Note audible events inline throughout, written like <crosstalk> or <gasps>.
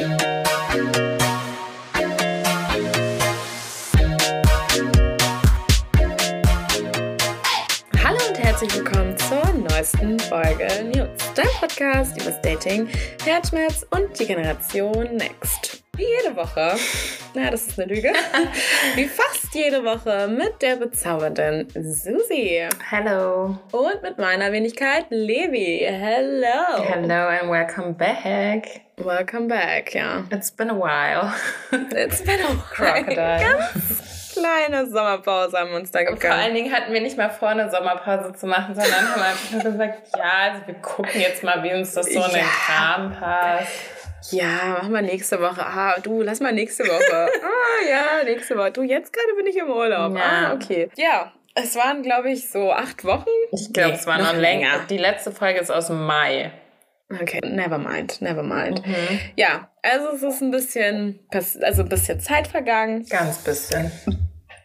Hallo und herzlich willkommen zur neuesten Folge News, dein Podcast über das Dating, Herzschmerz und die Generation Next. Wie jede Woche, na, das ist eine Lüge, <laughs> wie fast jede Woche mit der bezaubernden Susi Hello. und mit meiner Wenigkeit Levi. Hello. Hello and welcome back. Welcome back, ja. It's been a while. It's been a <laughs> Crocodile. Ganz kleine Sommerpause haben wir uns da Vor gegönnt. allen Dingen hatten wir nicht mal vor, eine Sommerpause zu machen, sondern haben <laughs> einfach nur gesagt, ja, also wir gucken jetzt mal, wie uns das so in den Ja. Kram passt. Ja, machen wir nächste Woche. Ah, du, lass mal nächste Woche. <laughs> ah, ja, nächste Woche. Du, jetzt gerade bin ich im Urlaub. Ja. Ah, okay. Ja, es waren, glaube ich, so acht Wochen. Ich glaube, Nee, es war noch noch länger. länger. Die letzte Folge ist aus dem Mai. Okay, never mind, never mind. Mhm. Ja, also es ist ein bisschen, also ein bisschen Zeit vergangen. Ganz bisschen.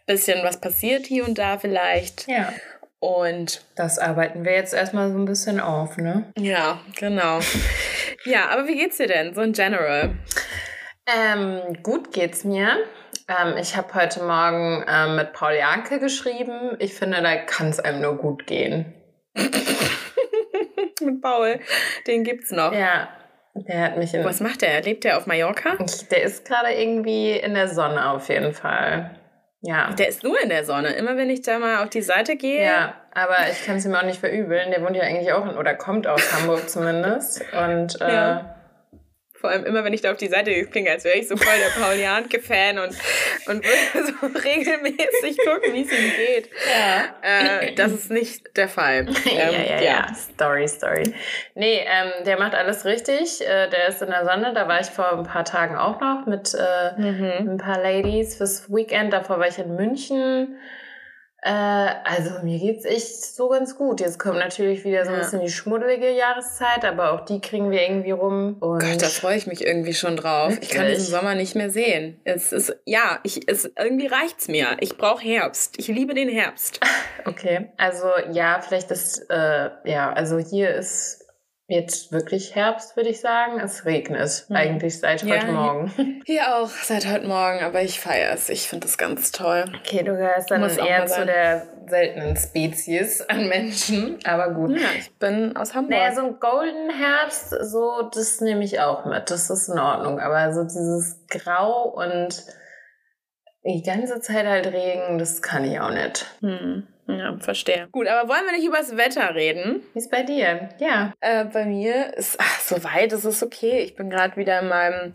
Bisschen was passiert hier und da vielleicht. Ja. Und Das arbeiten wir jetzt erstmal so ein bisschen auf, ne? ja, genau. <laughs> ja, aber wie geht's dir denn, so in general? Ähm, gut geht's mir. Ähm, ich habe heute Morgen ähm, mit Paul Janke geschrieben. Ich finde, da kann es einem nur gut gehen. <laughs> Mit Paul, den gibt's noch. Ja, der hat mich in. Was macht der? Lebt der auf Mallorca? Der ist gerade irgendwie in der Sonne auf jeden Fall. Ja. Der ist nur in der Sonne. Immer wenn ich da mal auf die Seite gehe. Ja, aber ich kann es ihm auch nicht verübeln. Der wohnt ja eigentlich auch in, oder kommt aus Hamburg zumindest. Und äh, Ja. Vor allem immer, wenn ich da auf die Seite klinge, als wäre ich so voll der Paul Janke-Fan und, und würde <laughs> so regelmäßig gucken, wie es ihm geht. ja. Äh, das ist nicht der Fall. <laughs> ja, Ähm, ja, ja, Story, Story. Nee, ähm, der macht alles richtig. Äh, der ist in der Sonne. Da war ich vor ein paar Tagen auch noch mit äh, Mhm. ein paar Ladies fürs Weekend. Davor war ich in München. Äh, also mir geht's echt so ganz gut. Jetzt kommt natürlich wieder so ein Ja. bisschen die schmuddelige Jahreszeit, aber auch die kriegen wir irgendwie rum. Und Gott, da freue ich mich irgendwie schon drauf. Ich kann Wirklich? diesen Sommer nicht mehr sehen. Es ist, ja, ich, es, irgendwie reicht's mir. Ich brauche Herbst. Ich liebe den Herbst. <laughs> Okay, also ja, vielleicht ist, äh, ja, also hier ist jetzt wirklich Herbst, würde ich sagen. Es regnet eigentlich seit Ja, heute Morgen. <laughs> Hier auch seit heute Morgen, aber ich feiere es. Ich finde das ganz toll. Okay, du gehörst dann Muss eher zu der seltenen Spezies an Menschen, aber gut. Ja, ich bin aus Hamburg. Naja, so ein Golden Herbst, so, das nehme ich auch mit. Das ist in Ordnung. Aber so dieses Grau und die ganze Zeit halt Regen, das kann ich auch nicht. Hm, ja, verstehe. Gut, aber wollen wir nicht über das Wetter reden? Wie ist bei dir? Ja. Äh, bei mir ist, ach, soweit ist es okay. Ich bin gerade wieder in meinem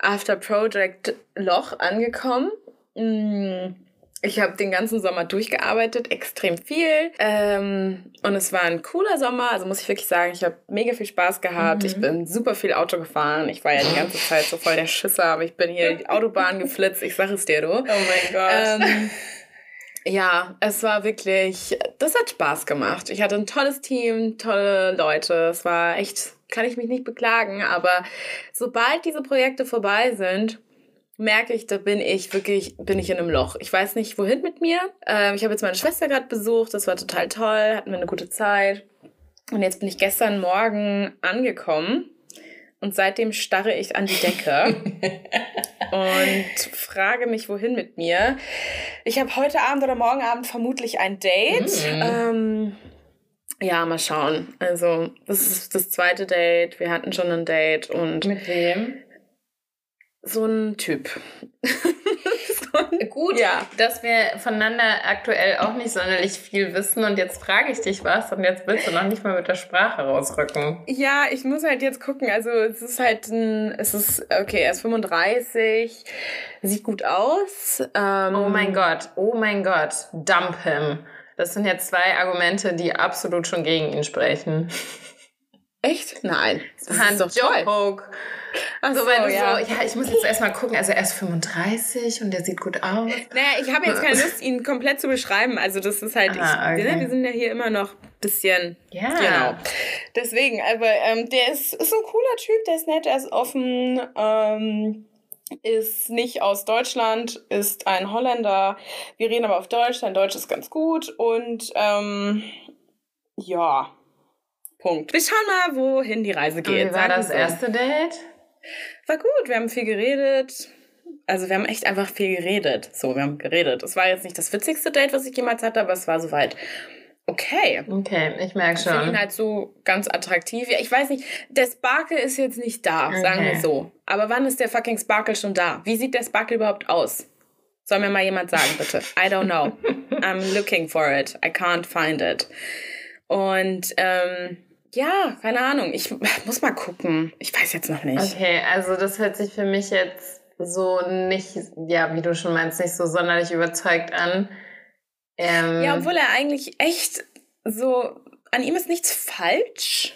After Project Loch angekommen. Mm, Ich habe den ganzen Sommer durchgearbeitet, extrem viel. Ähm, und es war ein cooler Sommer. Also muss ich wirklich sagen, ich habe mega viel Spaß gehabt. Mhm. Ich bin super viel Auto gefahren. Ich war ja die ganze Zeit so voll der Schisser, aber ich bin hier die Autobahn geflitzt. Ich sag es dir, du. Oh mein Gott. Ähm, <laughs> ja, es war wirklich, das hat Spaß gemacht. Ich hatte ein tolles Team, tolle Leute. Es war echt, kann ich mich nicht beklagen, aber sobald diese Projekte vorbei sind, merke ich, da bin ich wirklich, bin ich in einem Loch. Ich weiß nicht, wohin mit mir. Ähm, ich habe jetzt meine Schwester gerade besucht, das war total toll, hatten wir eine gute Zeit. Und jetzt bin ich gestern Morgen angekommen und seitdem starre ich an die Decke <laughs> und frage mich, wohin mit mir. Ich habe heute Abend oder morgen Abend vermutlich ein Date. Mhm. Ähm, ja, mal schauen. Also, das ist das zweite Date. Wir hatten schon ein Date und Mit wem? so ein Typ. <laughs> <laughs> Gut, Ja. dass wir voneinander aktuell auch nicht sonderlich viel wissen und jetzt frage ich dich was und jetzt willst du noch nicht mal mit der Sprache rausrücken. Ja, ich muss halt jetzt gucken. Also es ist halt ein, es ist, okay, er ist 35, sieht gut aus. Ähm, Oh mein Gott, oh mein Gott, dump him. Das sind jetzt zwei Argumente, die absolut schon gegen ihn sprechen. Echt? Nein. Das Ein ist doch toll. Ach So, weil du ja. so, ja, ich muss jetzt erstmal gucken. Also er ist 35 und der sieht gut aus. Naja, ich habe jetzt keine Lust, ihn komplett zu beschreiben. Also das ist halt, Ah, ich, okay. ne, wir sind ja hier immer noch ein bisschen, Ja. genau. Deswegen, aber ähm, der ist, ist ein cooler Typ, der ist nett, er ist offen, ähm, ist nicht aus Deutschland, ist ein Holländer. Wir reden aber auf Deutsch, sein Deutsch ist ganz gut und ähm, ja, Punkt. Wir schauen mal, wohin die Reise Und geht. wie war das so. erste Date? War gut, wir haben viel geredet. Also wir haben echt einfach viel geredet. So, wir haben geredet. Es war jetzt nicht das witzigste Date, was ich jemals hatte, aber es war soweit okay. Okay, ich merke schon. Ich finde ihn halt so ganz attraktiv. Ja, ich weiß nicht, der Sparkle ist jetzt nicht da, okay. sagen wir so. Aber wann ist der fucking Sparkle schon da? Wie sieht der Sparkle überhaupt aus? Soll mir mal jemand sagen, bitte? I don't know. <laughs> I'm looking for it. I can't find it. Und ähm, ja, keine Ahnung. Ich muss mal gucken. Ich weiß jetzt noch nicht. Okay, also das hört sich für mich jetzt so nicht, ja, wie du schon meinst, nicht so sonderlich überzeugt an. Ähm, ja, obwohl er eigentlich echt so, an ihm ist nichts falsch.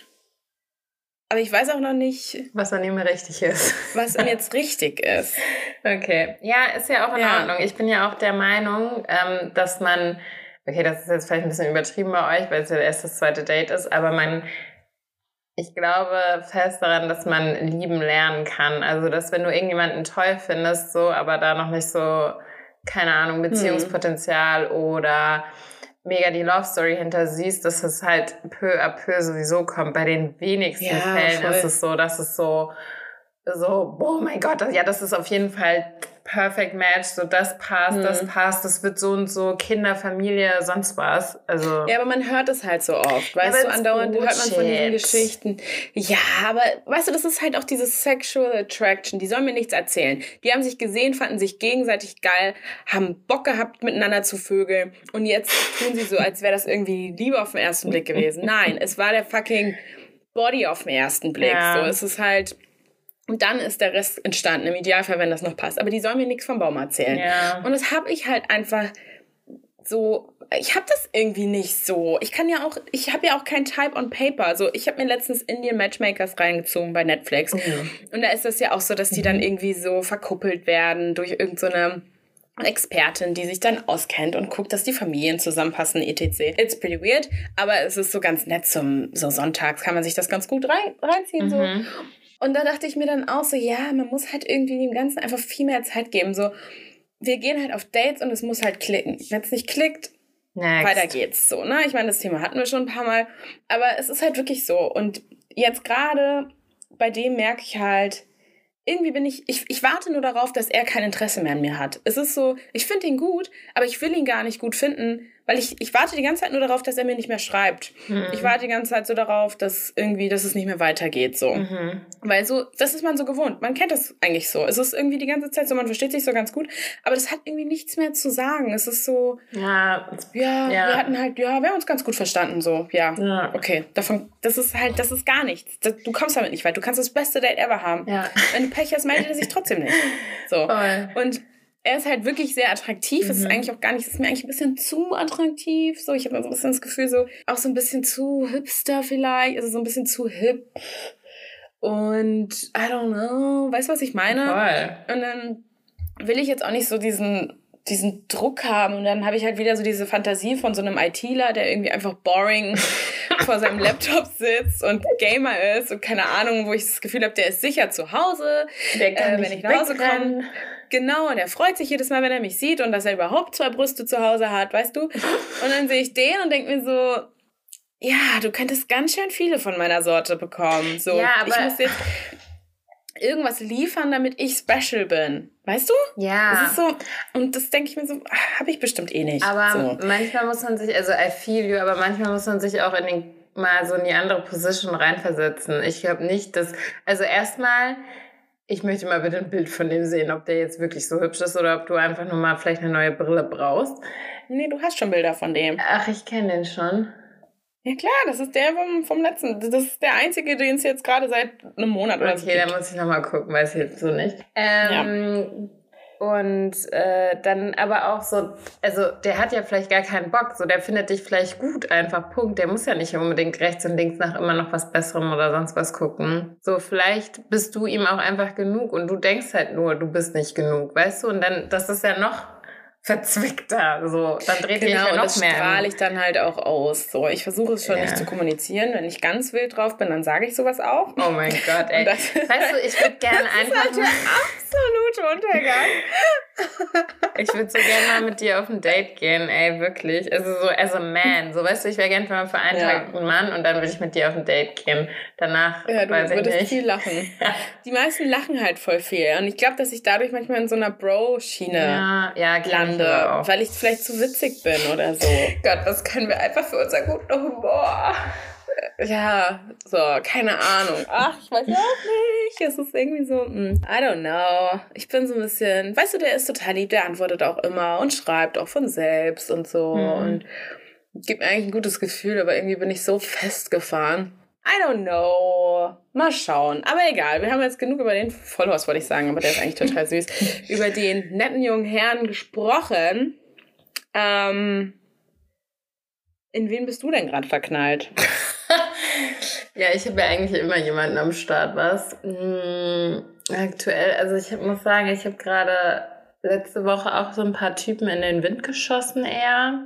Aber ich weiß auch noch nicht, was an ihm richtig ist. Was ihm jetzt richtig ist. <laughs> Okay. Ja, ist ja auch in ja. Ordnung. Ich bin ja auch der Meinung, ähm, dass man, okay, das ist jetzt vielleicht ein bisschen übertrieben bei euch, weil es ja erst das zweite Date ist, aber man, ich glaube fest daran, dass man lieben lernen kann. Also, dass wenn du irgendjemanden toll findest, so, aber da noch nicht so keine Ahnung, hm. Beziehungspotenzial hm. oder mega die Love Story hinter siehst, dass es halt peu à peu sowieso kommt. Bei den wenigsten ja, Fällen voll. ist es so, dass es so, so, oh mein Gott, ja, das ist auf jeden Fall Perfect Match, so das passt, hm. das passt, das wird so und so, Kinder, Familie, sonst was. Also. Ja, aber man hört es halt so oft, weißt ja, du, andauernd hört man von diesen Geschichten. Ja, aber weißt du, das ist halt auch diese Sexual Attraction, die sollen mir nichts erzählen. Die haben sich gesehen, fanden sich gegenseitig geil, haben Bock gehabt, miteinander zu vögeln und jetzt tun sie so, als wäre das irgendwie Liebe auf den ersten Blick gewesen. Nein, es war der fucking Body auf den ersten Blick. Ja. So, es ist halt und dann ist der Rest entstanden, im Idealfall, wenn das noch passt. Aber die sollen mir nichts vom Baum erzählen. Ja. Und das habe ich halt einfach so, ich habe das irgendwie nicht so. Ich kann ja auch, ich habe ja auch kein Type on Paper. Also ich habe mir letztens Indian Matchmakers reingezogen bei Netflix. Mhm. Und da ist das ja auch so, dass die dann mhm. irgendwie so verkuppelt werden durch irgendeine so Expertin, die sich dann auskennt und guckt, dass die Familien zusammenpassen, etc. It's pretty weird, aber es ist so ganz nett zum so sonntags kann man sich das ganz gut rein, reinziehen mhm. so. Und da dachte ich mir dann auch so, ja, man muss halt irgendwie dem Ganzen einfach viel mehr Zeit geben. So, wir gehen halt auf Dates und es muss halt klicken. Wenn es nicht klickt, Next. weiter geht's. So, ne? Ich meine, das Thema hatten wir schon ein paar Mal. Aber es ist halt wirklich so. Und jetzt gerade bei dem merke ich halt, irgendwie bin ich, ich, ich warte nur darauf, dass er kein Interesse mehr an mir hat. Es ist so, ich finde ihn gut, aber ich will ihn gar nicht gut finden, weil ich, ich warte die ganze Zeit nur darauf, dass er mir nicht mehr schreibt. Mhm. Ich warte die ganze Zeit so darauf, dass irgendwie, dass es nicht mehr weitergeht, so. Mhm. Weil so, das ist man so gewohnt. Man kennt das eigentlich so. Es ist irgendwie die ganze Zeit so, man versteht sich so ganz gut, aber das hat irgendwie nichts mehr zu sagen. Es ist so, ja, ja, ja. wir hatten halt, ja, wir haben uns ganz gut verstanden, so, ja, ja. okay. Davon, das ist halt, das ist gar nichts. Das, du kommst damit nicht weit. Du kannst das beste Date ever haben. Ja. Wenn du Pech hast, meldet er sich trotzdem nicht. So. <laughs> Voll. Und er ist halt wirklich sehr attraktiv. Mhm. Es ist mhm. eigentlich auch gar nicht, es ist mir eigentlich ein bisschen zu attraktiv. So, ich habe so ein bisschen das Gefühl, so auch so ein bisschen zu hipster vielleicht, also so ein bisschen zu hip. Und I don't know, weißt du, was ich meine? Voll. Und dann will ich jetzt auch nicht so diesen diesen Druck haben und dann habe ich halt wieder so diese Fantasie von so einem ITler, der irgendwie einfach boring <laughs> vor seinem Laptop sitzt und Gamer ist und keine Ahnung, wo ich das Gefühl habe, der ist sicher zu Hause, der kann äh, wenn ich nach Hause komme. Genau, und er freut sich jedes Mal, wenn er mich sieht und dass er überhaupt zwei Brüste zu Hause hat, weißt du? <laughs> Und dann sehe ich den und denke mir so, ja, du könntest ganz schön viele von meiner Sorte bekommen. So, ja, aber ich muss jetzt irgendwas liefern, damit ich special bin. Weißt du? Ja. Das ist so, und das denke ich mir so, habe ich bestimmt eh nicht. Aber so. manchmal muss man sich, also I feel you, aber manchmal muss man sich auch in den mal so in die andere Position reinversetzen. Ich glaube nicht, dass, also erstmal, ich möchte mal bitte ein Bild von dem sehen, ob der jetzt wirklich so hübsch ist oder ob du einfach nur mal vielleicht eine neue Brille brauchst. Nee, du hast schon Bilder von dem. Ach, ich kenne den schon. Ja klar, das ist der vom, vom letzten. Das ist der einzige, den es jetzt gerade seit einem Monat oder so Okay, da muss ich nochmal gucken, weil es hilft so nicht. Ähm, ja. Und äh, dann aber auch so, also der hat ja vielleicht gar keinen Bock, so der findet dich vielleicht gut, einfach Punkt. Der muss ja nicht unbedingt rechts und links nach immer noch was Besserem oder sonst was gucken. So, vielleicht bist du ihm auch einfach genug und du denkst halt nur, du bist nicht genug, weißt du? Und dann, das ist ja noch verzwickter. So, dann dreht genau, ja noch das mehr. strahle ich dann halt auch aus. So, ich versuche es schon ja. nicht zu kommunizieren. Wenn ich ganz wild drauf bin, dann sage ich sowas auch. Oh mein Gott, <laughs> ey. weißt du, ich würde <laughs> gerne einfach. Das ist halt der absolute Untergang. <laughs> Ich würde so gerne mal mit dir auf ein Date gehen, ey, wirklich. Also so as a man. So, weißt du, ich wäre gerne für einen ja. Tag ein Mann und dann würde ich mit dir auf ein Date gehen. Danach ja, du weiß würdest viel lachen. <laughs> Die meisten lachen halt voll viel. Und ich glaube, dass ich dadurch manchmal in so einer Bro-Schiene ja, ja, lande, weil ich vielleicht zu witzig bin oder so. <laughs> Gott, was können wir einfach für unser guten Humor? Ja, so, keine Ahnung. Ach, ich weiß auch nicht. Es ist irgendwie so, mm, I don't know. Ich bin so ein bisschen, weißt du, der ist total lieb, der antwortet auch immer und schreibt auch von selbst und so mhm. und gibt mir eigentlich ein gutes Gefühl, aber irgendwie bin ich so festgefahren. I don't know. Mal schauen. Aber egal, wir haben jetzt genug über den Followers, wollte ich sagen, aber der ist eigentlich total süß, <laughs> über den netten jungen Herrn gesprochen. Ähm, in wen bist du denn gerade verknallt? <laughs> ja, ich habe ja eigentlich immer jemanden am Start, was? Hm, aktuell, also ich muss sagen, ich habe gerade letzte Woche auch so ein paar Typen in den Wind geschossen eher.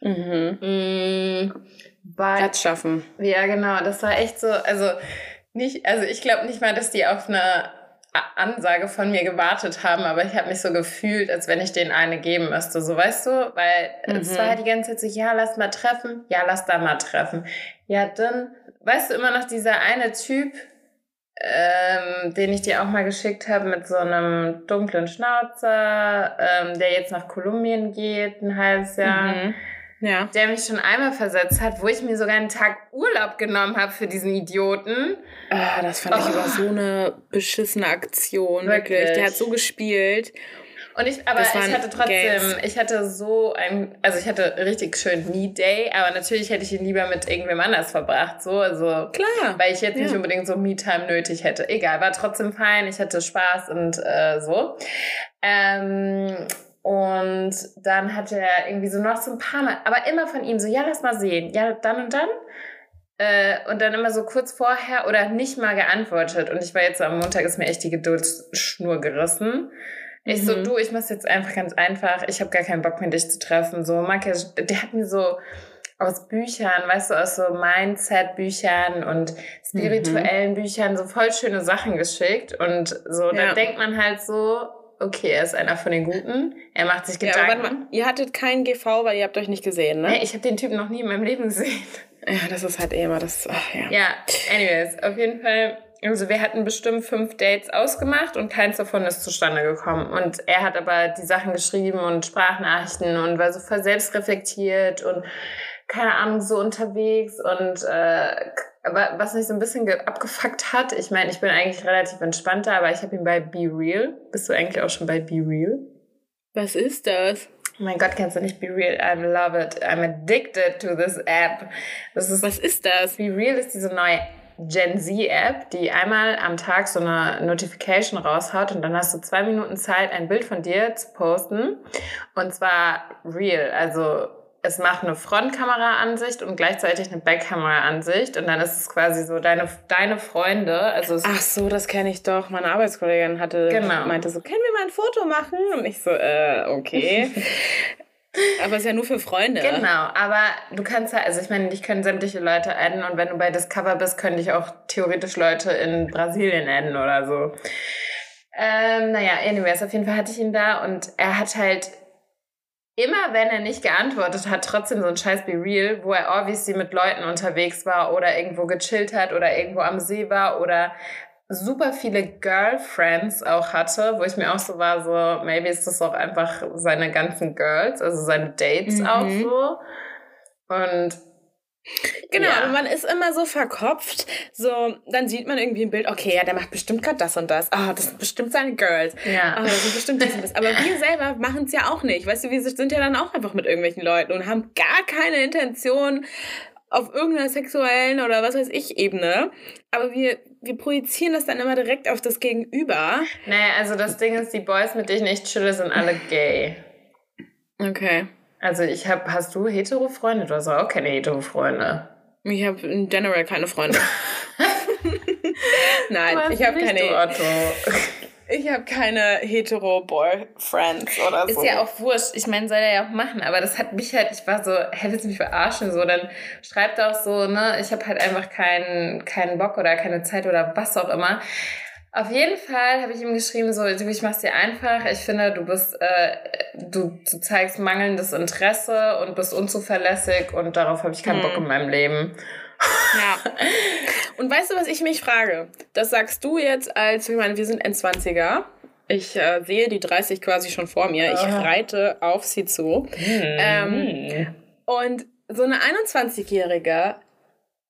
Mhm. Hm, Platz schaffen. Ja, genau. Das war echt so, also nicht, also ich glaube nicht mal, dass die auf eine Ansage von mir gewartet haben, aber ich habe mich so gefühlt, als wenn ich denen eine geben müsste, so weißt du, weil mhm. es war halt die ganze Zeit so, ja, lass mal treffen, ja, lass da mal treffen. Ja, dann, weißt du, immer noch dieser eine Typ, ähm, den ich dir auch mal geschickt habe mit so einem dunklen Schnauzer, ähm, der jetzt nach Kolumbien geht, ein halbes Jahr. Mhm ja. der mich schon einmal versetzt hat, wo ich mir sogar einen Tag Urlaub genommen habe für diesen Idioten. Ah, das fand oh. ich aber so eine beschissene Aktion, wirklich. wirklich. Der hat so gespielt. Und ich, aber ich hatte trotzdem, Games. ich hatte so ein, also ich hatte richtig schön Me Day, aber natürlich hätte ich ihn lieber mit irgendwem anders verbracht, so, also. Klar. Weil ich jetzt ja. nicht unbedingt so Me Time nötig hätte. Egal, war trotzdem fein, ich hatte Spaß und äh, so. Ähm, und dann hat er irgendwie so noch so ein paar Mal, aber immer von ihm so, ja, lass mal sehen, ja, dann und dann. Äh, und dann immer so kurz vorher oder nicht mal geantwortet. Und ich war jetzt so am Montag, ist mir echt die Geduldsschnur gerissen. Ich mhm. so, du, ich muss jetzt einfach ganz einfach, ich habe gar keinen Bock mehr, dich zu treffen. So, Marke, der hat mir so aus Büchern, weißt du, aus so Mindset-Büchern und spirituellen mhm. Büchern so voll schöne Sachen geschickt. Und so, ja. dann denkt man halt so, okay, er ist einer von den Guten. Er macht sich Gedanken. Ja, mal, ihr hattet keinen GV, weil ihr habt euch nicht gesehen, ne? Nee, ich habe den Typen noch nie in meinem Leben gesehen. Ja, das ist halt eh immer das. Ach, ja. ja, anyways, auf jeden Fall. Also wir hatten bestimmt fünf Dates ausgemacht und keins davon ist zustande gekommen. Und er hat aber die Sachen geschrieben und Sprachnachrichten und war so voll selbstreflektiert und keine Ahnung, so unterwegs und äh, aber was mich so ein bisschen abgefuckt hat, ich meine, ich bin eigentlich relativ entspannter, aber ich habe ihn bei Be Real. Bist du eigentlich auch schon bei Be Real? Was ist das? Oh mein Gott, kennst du nicht Be Real? I love it. I'm addicted to this app. Das ist, Was ist das? Be Real ist diese neue Gen Z-App, die einmal am Tag so eine Notification raushaut und dann hast du zwei Minuten Zeit, ein Bild von dir zu posten. Und zwar real, also es macht eine Frontkamera-Ansicht und gleichzeitig eine Backkamera-Ansicht und dann ist es quasi so deine, deine Freunde. Also Ach so, das kenne ich doch. Meine Arbeitskollegin hatte, genau. meinte so, können wir mal ein Foto machen? Und ich so, äh, okay. <laughs> aber es ist ja nur für Freunde. Genau, aber du kannst ja, also ich meine, dich können sämtliche Leute adden und wenn du bei Discover bist, können dich auch theoretisch Leute in Brasilien adden oder so. Ähm, naja, anyways, auf jeden Fall hatte ich ihn da und er hat halt immer wenn er nicht geantwortet hat, trotzdem so ein scheiß Be Real, wo er obviously mit Leuten unterwegs war oder irgendwo gechillt hat oder irgendwo am See war oder super viele Girlfriends auch hatte, wo ich mir auch so war, so, maybe ist das auch einfach seine ganzen Girls, also seine Dates mhm. auch so. Und Genau, ja. man ist immer so verkopft. So, dann sieht man irgendwie ein Bild, okay, ja, der macht bestimmt gerade das und das. Ah, oh, das sind bestimmt seine Girls. Ja. Oh, das sind bestimmt das und das. Aber wir selber machen es ja auch nicht. Weißt du, wir sind ja dann auch einfach mit irgendwelchen Leuten und haben gar keine Intention auf irgendeiner sexuellen oder was weiß ich Ebene. Aber wir, wir projizieren das dann immer direkt auf das Gegenüber. Naja, also das Ding ist, die Boys, mit denen ich chille, sind alle gay. Okay. Also ich habe, hast du hetero Freunde? Du hast auch keine hetero Freunde. Ich habe in general keine Freunde. <laughs> Nein, ich habe keine. Otto. <laughs> Ich habe keine hetero Boyfriends oder so. Ist ja auch wurscht. Ich meine, soll er ja auch machen, aber das hat mich halt, ich war so, hä, willst du mich verarschen? So, dann schreibt auch so, ne, ich habe halt einfach keinen keinen Bock oder keine Zeit oder was auch immer. Auf jeden Fall habe ich ihm geschrieben, so, ich mach's dir einfach. Ich finde, du bist, äh, du, du zeigst mangelndes Interesse und bist unzuverlässig und darauf habe ich keinen hm. Bock in meinem Leben. Ja. <laughs> Und weißt du, was ich mich frage? Das sagst du jetzt als, ich meine, wir sind N20er. Ich äh, sehe die 30 quasi schon vor mir. Ich ah. reite auf sie zu. Hm. Ähm, und so eine 21-Jährige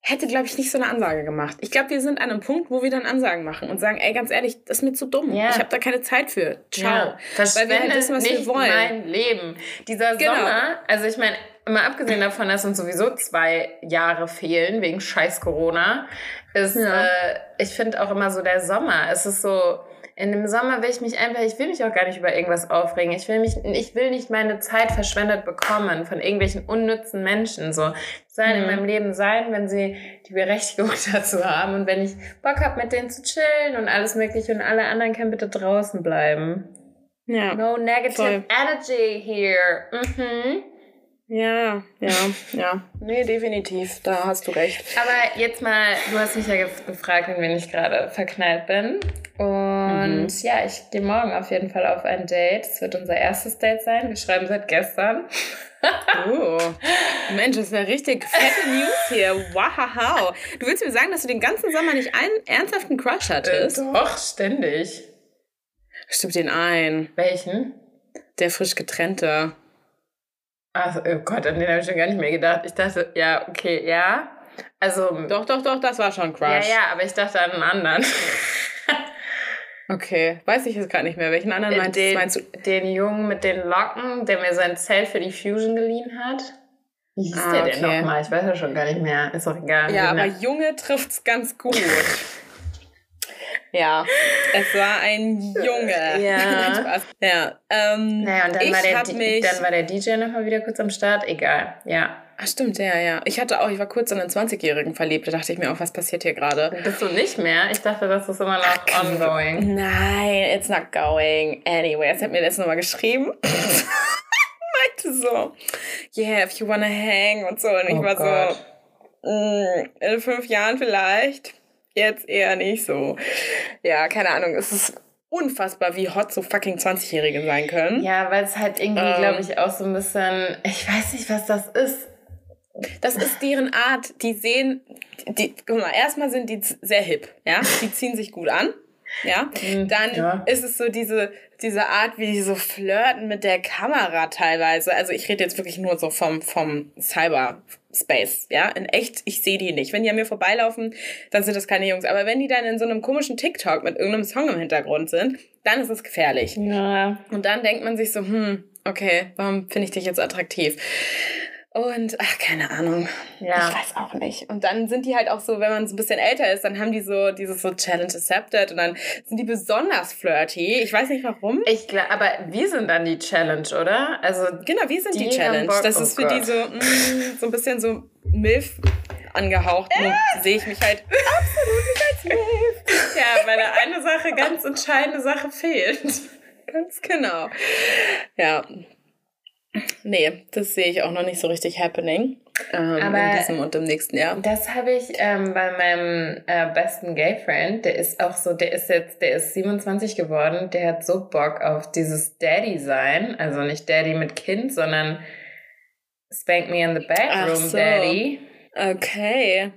hätte, glaube ich, nicht so eine Ansage gemacht. Ich glaube, wir sind an einem Punkt, wo wir dann Ansagen machen und sagen, ey, ganz ehrlich, das ist mir zu dumm. Ja. Ich habe da keine Zeit für. Ciao. Ja. Weil wir halt wissen, was nicht wir wollen. mein Leben. Dieser genau. Sommer, also ich meine, mal abgesehen davon, dass uns sowieso zwei Jahre fehlen wegen scheiß Corona, ist, ja. äh, ich finde auch immer so der Sommer. Es ist so, in dem Sommer will ich mich einfach, ich will mich auch gar nicht über irgendwas aufregen. Ich will mich, ich will nicht meine Zeit verschwendet bekommen von irgendwelchen unnützen Menschen. So, sollen mhm. in meinem Leben sein, wenn sie die Berechtigung <laughs> dazu haben und wenn ich Bock habe, mit denen zu chillen und alles mögliche und alle anderen können bitte draußen bleiben. Ja. No negative voll. energy here. Mhm. Ja, ja, ja. Nee, definitiv. Da hast du recht. Aber jetzt mal, du hast mich ja gefragt, in wen ich gerade verknallt bin. Und mhm. ja, ich gehe morgen auf jeden Fall auf ein Date. Es wird unser erstes Date sein. Wir schreiben seit gestern. oh. Mensch, das ist ja richtig fette News hier. Wow. Du willst mir sagen, dass du den ganzen Sommer nicht einen ernsthaften Crush hattest? Äh, doch, ständig. Stimmt den ein. Welchen? Der frisch getrennte. Ach, oh Gott, an den habe ich schon gar nicht mehr gedacht. Ich dachte, ja, okay, ja. Also. Doch, doch, doch, das war schon Crush. Ja, ja, aber ich dachte an einen anderen. Okay, weiß ich jetzt gerade nicht mehr. Welchen anderen den, meinst, den, meinst du? Den Jungen mit den Locken, der mir sein Zelt für die Fusion geliehen hat. Wie hieß ah, der okay. denn nochmal? Ich weiß ja schon gar nicht mehr. Ist doch egal. Ja, aber Junge trifft's ganz gut. <laughs> Ja, es war ein Junge. Ja. <laughs> ja. Ähm, naja, und dann war, der, mich, dann war der DJ nochmal wieder kurz am Start. Egal, ja. Ach stimmt, ja, ja. Ich hatte auch, ich war kurz in einen 20-Jährigen verliebt. Da dachte ich mir auch, was passiert hier gerade? Bist du nicht mehr? Ich dachte, das ist immer noch Ach, ongoing. Nein, it's not going anywhere. Es hat mir letztes Mal geschrieben. <laughs> meinte so, yeah, if you wanna hang und so. Und ich oh war Gott. so, mm, in fünf Jahren vielleicht jetzt eher nicht so. Ja, keine Ahnung, es ist unfassbar, wie hot so fucking 20-Jährige sein können. Ja, weil es halt irgendwie, ähm, glaube ich, auch so ein bisschen, ich weiß nicht, was das ist. Das ist deren Art. Die sehen, die, guck mal, erstmal sind die sehr hip, ja. Die ziehen sich gut an. Ja, mhm, dann ja. ist es so diese, diese Art, wie die so flirten mit der Kamera teilweise. Also ich rede jetzt wirklich nur so vom, vom Cyberspace, ja. In echt, ich sehe die nicht. Wenn die an mir vorbeilaufen, dann sind das keine Jungs. Aber wenn die dann in so einem komischen TikTok mit irgendeinem Song im Hintergrund sind, dann ist es gefährlich. Ja. Und dann denkt man sich so, hm, okay, warum finde ich dich jetzt attraktiv? Und ach, keine Ahnung. Ja. Ich weiß auch nicht. Und dann sind die halt auch so, wenn man so ein bisschen älter ist, dann haben die so dieses so Challenge Accepted und dann sind die besonders flirty. Ich weiß nicht warum. Ich glaube, aber wir sind dann die Challenge, oder? Also genau, wir sind die, die Challenge. Das ist oh für Gott. die so mm, so ein bisschen so Milf angehaucht. Äh. sehe ich mich halt <laughs> absolut nicht als Milf. <laughs> Ja, weil da eine Sache, ganz entscheidende Sache fehlt. <laughs> Ganz genau. Ja, Nee, das sehe ich auch noch nicht so richtig happening. Ähm, Aber in diesem und im nächsten Jahr. Das habe ich ähm, bei meinem äh, besten Gay-Friend, der ist auch so, der ist jetzt, der ist 27 geworden, der hat so Bock auf dieses Daddy-Sein. Also nicht Daddy mit Kind, sondern Spank me in the bedroom, so. Daddy. Okay.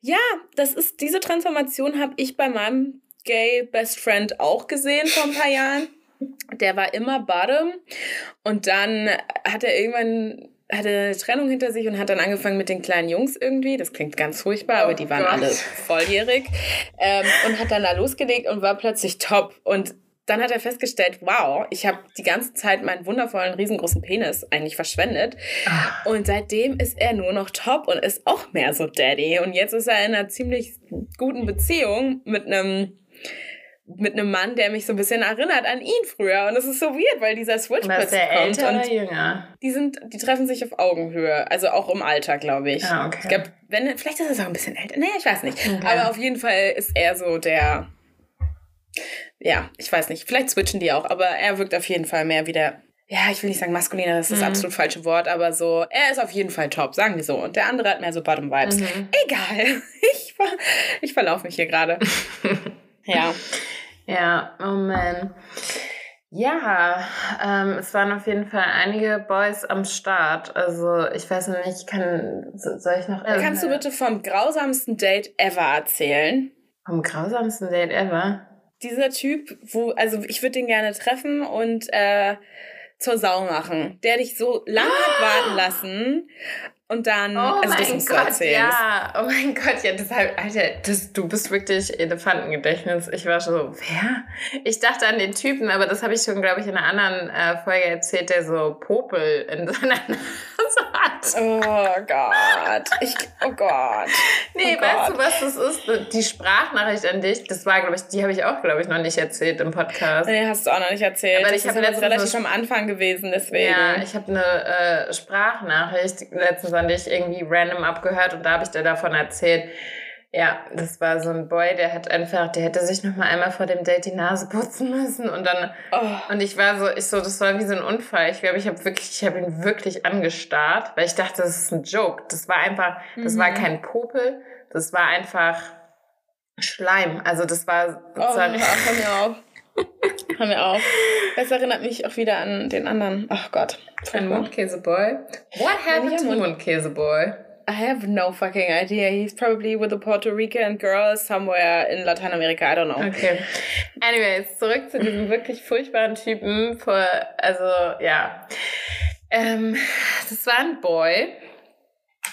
Ja, das ist, diese Transformation habe ich bei meinem Gay Best Friend auch gesehen vor ein paar Jahren der war immer Bottom und dann hat er irgendwann hatte eine Trennung hinter sich und hat dann angefangen mit den kleinen Jungs irgendwie. Das klingt ganz furchtbar, aber die waren oh alle volljährig. Ähm, und hat dann da losgelegt und war plötzlich top. Und dann hat er festgestellt, wow, ich habe die ganze Zeit meinen wundervollen, riesengroßen Penis eigentlich verschwendet. Ach. Und seitdem ist er nur noch top und ist auch mehr so Daddy. Und jetzt ist er in einer ziemlich guten Beziehung mit einem mit einem Mann, der mich so ein bisschen erinnert an ihn früher. Und das ist so weird, weil dieser Switch plötzlich der kommt. Älter oder jünger? Die sind, die treffen sich auf Augenhöhe. Also auch im Alter, glaube ich. Ah, okay. Ich glaube, wenn, vielleicht ist es auch ein bisschen älter. Nee, ich weiß nicht. Okay. Aber auf jeden Fall ist er so der, ja, ich weiß nicht. Vielleicht switchen die auch, aber er wirkt auf jeden Fall mehr wie der, ja, ich will nicht sagen maskuliner, das ist das mhm. absolut falsche Wort, aber so, er ist auf jeden Fall top, sagen wir so. Und der andere hat mehr so Bottom Vibes. Mhm. Egal. <laughs> Ich, ich verlaufe mich hier gerade. <laughs> Ja. ja, oh man. Ja, ähm, es waren auf jeden Fall einige Boys am Start. Also ich weiß noch nicht, kann, soll ich noch... Kannst du bitte vom grausamsten Date ever erzählen? Vom grausamsten Date ever? Dieser Typ, wo, also ich würde den gerne treffen und äh, zur Sau machen, der dich so lange hat warten lassen und dann, oh also das musst Gott, Ja, oh mein Gott, ja, deshalb, Alter, das, du bist wirklich Elefantengedächtnis. Ich war schon so, wer? Ich dachte an den Typen, aber das habe ich schon, glaube ich, in einer anderen äh, Folge erzählt, der so Popel in seiner <laughs> Nase hat. Oh Gott. Ich, oh Gott. Nee, oh weißt Gott. du, was das ist? Die Sprachnachricht an dich, das war, glaube ich, die habe ich auch, glaube ich, noch nicht erzählt im Podcast. Nee, hast du auch noch nicht erzählt. Aber das ich hab ist jetzt letztens relativ am Anfang gewesen, deswegen. Ja, ich habe eine äh, Sprachnachricht letztens an dich irgendwie random abgehört und da habe ich dir davon erzählt. Ja, das war so ein Boy, der hat einfach, der hätte sich noch mal einmal vor dem Date die Nase putzen müssen und dann Oh. und ich war so, ich so, das war wie so ein Unfall. Ich glaube, ich habe wirklich, ich habe ihn wirklich angestarrt, weil ich dachte, das ist ein Joke. Das war einfach, das war Mhm. kein Popel, das war einfach Schleim. Also das war Oh, sozusagen. hör mir auf. Hör mir auf. Das erinnert mich auch wieder an den anderen. Ach Gott. Ein Mundkäseboy. What happened Ja, to Mund- Mundkäseboy? I have no fucking idea. He's probably with a Puerto Rican girl somewhere in Lateinamerika. I don't know. Okay. Anyways, zurück zu diesem wirklich furchtbaren Typen. Vor, also, ja. Ähm, das war ein Boy.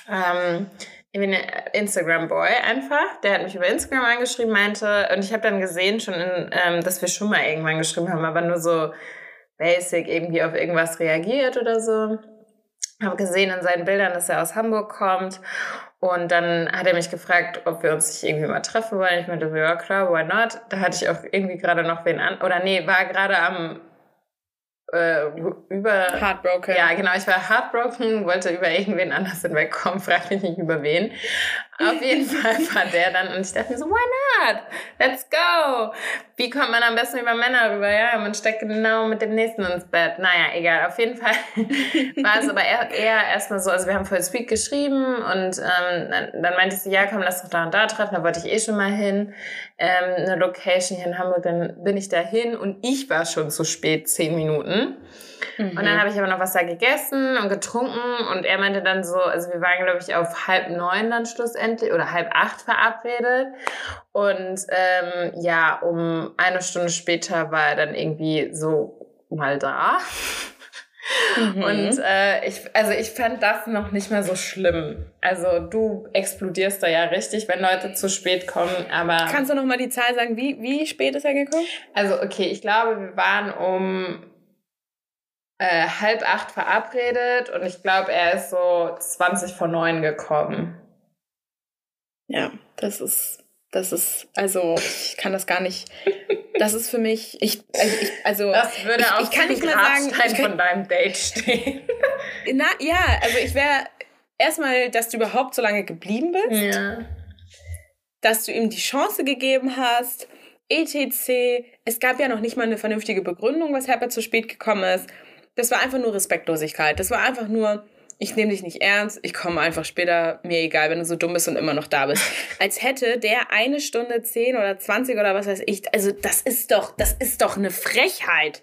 Ähm, Instagram-Boy einfach. Der hat mich über Instagram angeschrieben, meinte, und ich habe dann gesehen schon, in, ähm, dass wir schon mal irgendwann geschrieben haben, aber nur so basic irgendwie auf irgendwas reagiert oder so. Habe gesehen in seinen Bildern, dass er aus Hamburg kommt. Und dann hat er mich gefragt, ob wir uns nicht irgendwie mal treffen wollen. Ich meinte, ja klar, why not? Da hatte ich auch irgendwie gerade noch wen an. Oder nee, war gerade am äh, über. Heartbroken. Ja, genau, ich war heartbroken, wollte über irgendwen anders hinwegkommen, frag mich nicht über wen. Auf jeden Fall war der dann und ich dachte mir so, why not? Let's go! Wie kommt man am besten über Männer rüber? Ja, man steckt genau mit dem nächsten ins Bett. Naja, egal. Auf jeden Fall <laughs> war es aber eher, erstmal so, also wir haben voll sweet geschrieben und ähm, dann, dann meinte so, ja, komm, lass uns da und da treffen. Da wollte ich eh schon mal hin. Ähm, eine Location hier in Hamburg, dann bin ich da hin und ich war schon zu spät, zehn Minuten. Mhm. Und dann habe ich aber noch was da gegessen und getrunken und er meinte dann so, also wir waren, glaube ich, auf halb neun dann schlussendlich oder halb acht verabredet. Und ähm, ja, um eine Stunde später war er dann irgendwie so mal da. Mhm. <laughs> Und äh, ich, also ich fand das noch nicht mal so schlimm. Also du explodierst da ja richtig, wenn Leute zu spät kommen, aber. Kannst du noch mal die Zahl sagen? Wie, wie spät ist er gekommen? Also, okay, ich glaube, wir waren um äh, halb acht verabredet und ich glaube, er ist so 20 vor neun gekommen. Ja, das ist, das ist, also ich kann das gar nicht. Das ist für mich, ich, also, ich, also Das würde ich, ich kann nicht mehr sagen, ich kann, von deinem Date stehen. <laughs> na, ja, also ich wäre erstmal, dass du überhaupt so lange geblieben bist, ja. dass du ihm die Chance gegeben hast, etc. Es gab ja noch nicht mal eine vernünftige Begründung, weshalb er zu spät gekommen ist. Das war einfach nur Respektlosigkeit. Das war einfach nur, ich nehme dich nicht ernst, ich komme einfach später, mir egal, wenn du so dumm bist und immer noch da bist. <laughs> Als hätte der eine Stunde 10 oder 20 oder was weiß ich, also das ist doch, das ist doch eine Frechheit.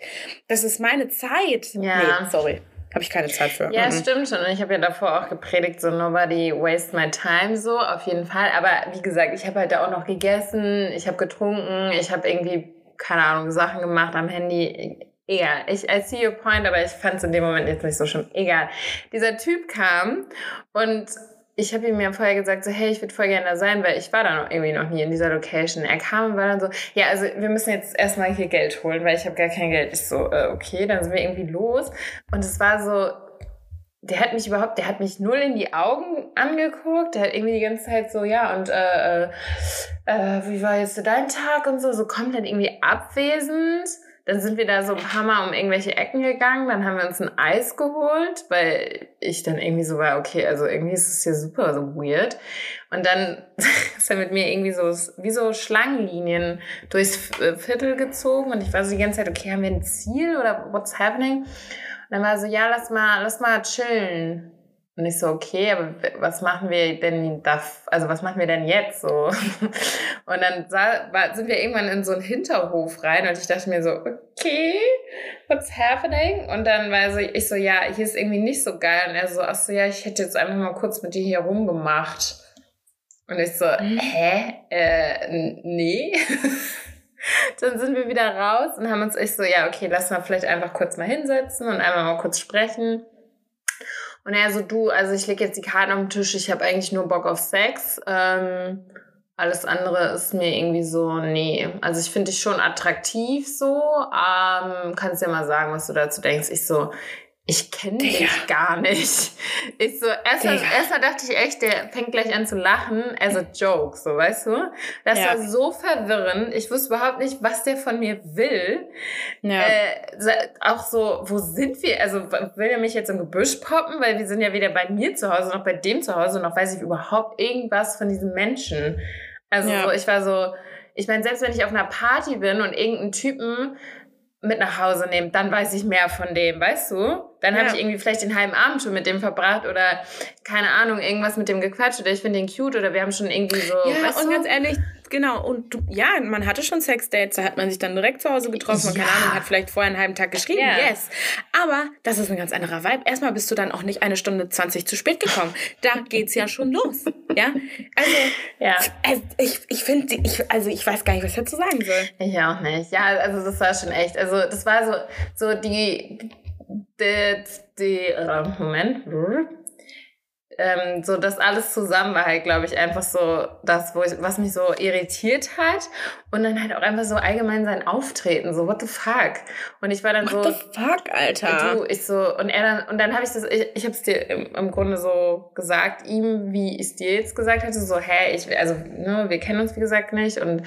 Das ist meine Zeit. Ja. Nee, sorry. Habe ich keine Zeit für. Ja, Mhm. stimmt schon. Und ich habe ja davor auch gepredigt, so nobody waste my time, so auf jeden Fall. Aber wie gesagt, ich habe halt da auch noch gegessen, ich habe getrunken, ich habe irgendwie, keine Ahnung, Sachen gemacht am Handy. Egal, ich, I see your point, aber ich fand es in dem Moment jetzt nicht so schlimm. Egal. Dieser Typ kam und ich habe ihm ja vorher gesagt, so, hey, ich würde voll gerne da sein, weil ich war da noch irgendwie noch nie in dieser Location. Er kam und war dann so, ja, also wir müssen jetzt erstmal hier Geld holen, weil ich habe gar kein Geld. Ich so, äh, okay, dann sind wir irgendwie los. Und es war so, der hat mich überhaupt, der hat mich null in die Augen angeguckt. Der hat irgendwie die ganze Zeit so, ja, und äh, äh, äh, wie war jetzt so dein Tag und so, so komplett irgendwie abwesend. Dann sind wir da so ein paar Mal um irgendwelche Ecken gegangen. Dann haben wir uns ein Eis geholt, weil ich dann irgendwie so war, okay, also irgendwie ist es hier super so weird. Und dann <laughs> ist er mit mir irgendwie so, wie so Schlangenlinien durchs äh, Viertel gezogen. Und ich war so die ganze Zeit, okay, haben wir ein Ziel oder what's happening? Und dann war er so, ja, lass mal, lass mal chillen. Und ich so, okay, aber was machen wir denn da, also was machen wir denn jetzt so? <laughs> Und dann sah, war, sind wir irgendwann in so einen Hinterhof rein und ich dachte mir so, okay, what's happening? Und dann war so, ich so, ja, hier ist irgendwie nicht so geil. Und er so, ach so, ja, ich hätte jetzt einfach mal kurz mit dir hier rumgemacht. Und ich so, mhm. hä? Äh, nee. <laughs> dann sind wir wieder raus und haben uns echt so, ja, okay, lass mal vielleicht einfach kurz mal hinsetzen und einmal mal kurz sprechen. Und er so, du, also ich lege jetzt die Karten auf den Tisch, ich habe eigentlich nur Bock auf Sex. Ähm, alles andere ist mir irgendwie so, nee. Also ich finde dich schon attraktiv so. Ähm, kannst ja mal sagen, was du dazu denkst. Ich so, ich kenne dich gar nicht. Ich so, erstmal, erstmal dachte ich echt, der fängt gleich an zu lachen, as a joke, so, weißt du? Das ja. war so verwirrend. Ich wusste überhaupt nicht, was der von mir will. Ja. Äh, auch so, wo sind wir? Also, will er mich jetzt im Gebüsch poppen? Weil wir sind ja weder bei mir zu Hause noch bei dem zu Hause, noch weiß ich überhaupt irgendwas von diesem Menschen. Also, ja. so, ich war so, ich meine, selbst wenn ich auf einer Party bin und irgendeinen Typen mit nach Hause nehme, dann weiß ich mehr von dem, weißt du? Dann ja. habe ich irgendwie vielleicht den halben Abend schon mit dem verbracht oder keine Ahnung, irgendwas mit dem gequatscht oder ich finde den cute oder wir haben schon irgendwie so. Ja, weißt und du? ganz ehrlich, genau. Und du, ja, man hatte schon Sexdates, da hat man sich dann direkt zu Hause getroffen und keine Ahnung, hat vielleicht vorher einen halben Tag geschrieben. Ja. Yes. Aber das ist ein ganz anderer Vibe. Erstmal bist du dann auch nicht eine Stunde 20 zu spät gekommen. Da geht's ja schon los. Ja. Also, ja. ich, ich finde, ich, also ich weiß gar nicht, was ich dazu sagen soll. Ich auch nicht. Ja, also das war schon echt. Also das war so, so die, die, die äh, Moment, ähm, so das alles zusammen war halt, glaube ich, einfach so das, wo ich, was mich so irritiert hat. Und dann halt auch einfach so allgemein sein Auftreten, so what the fuck. Und ich war dann what so. What the fuck, Alter? Du, ich so, und er dann, und dann habe ich das, ich, ich habe es dir im, im, Grunde so gesagt, ihm, wie ich es dir jetzt gesagt hatte, so, hä, ich, also, ne, wir kennen uns wie gesagt nicht und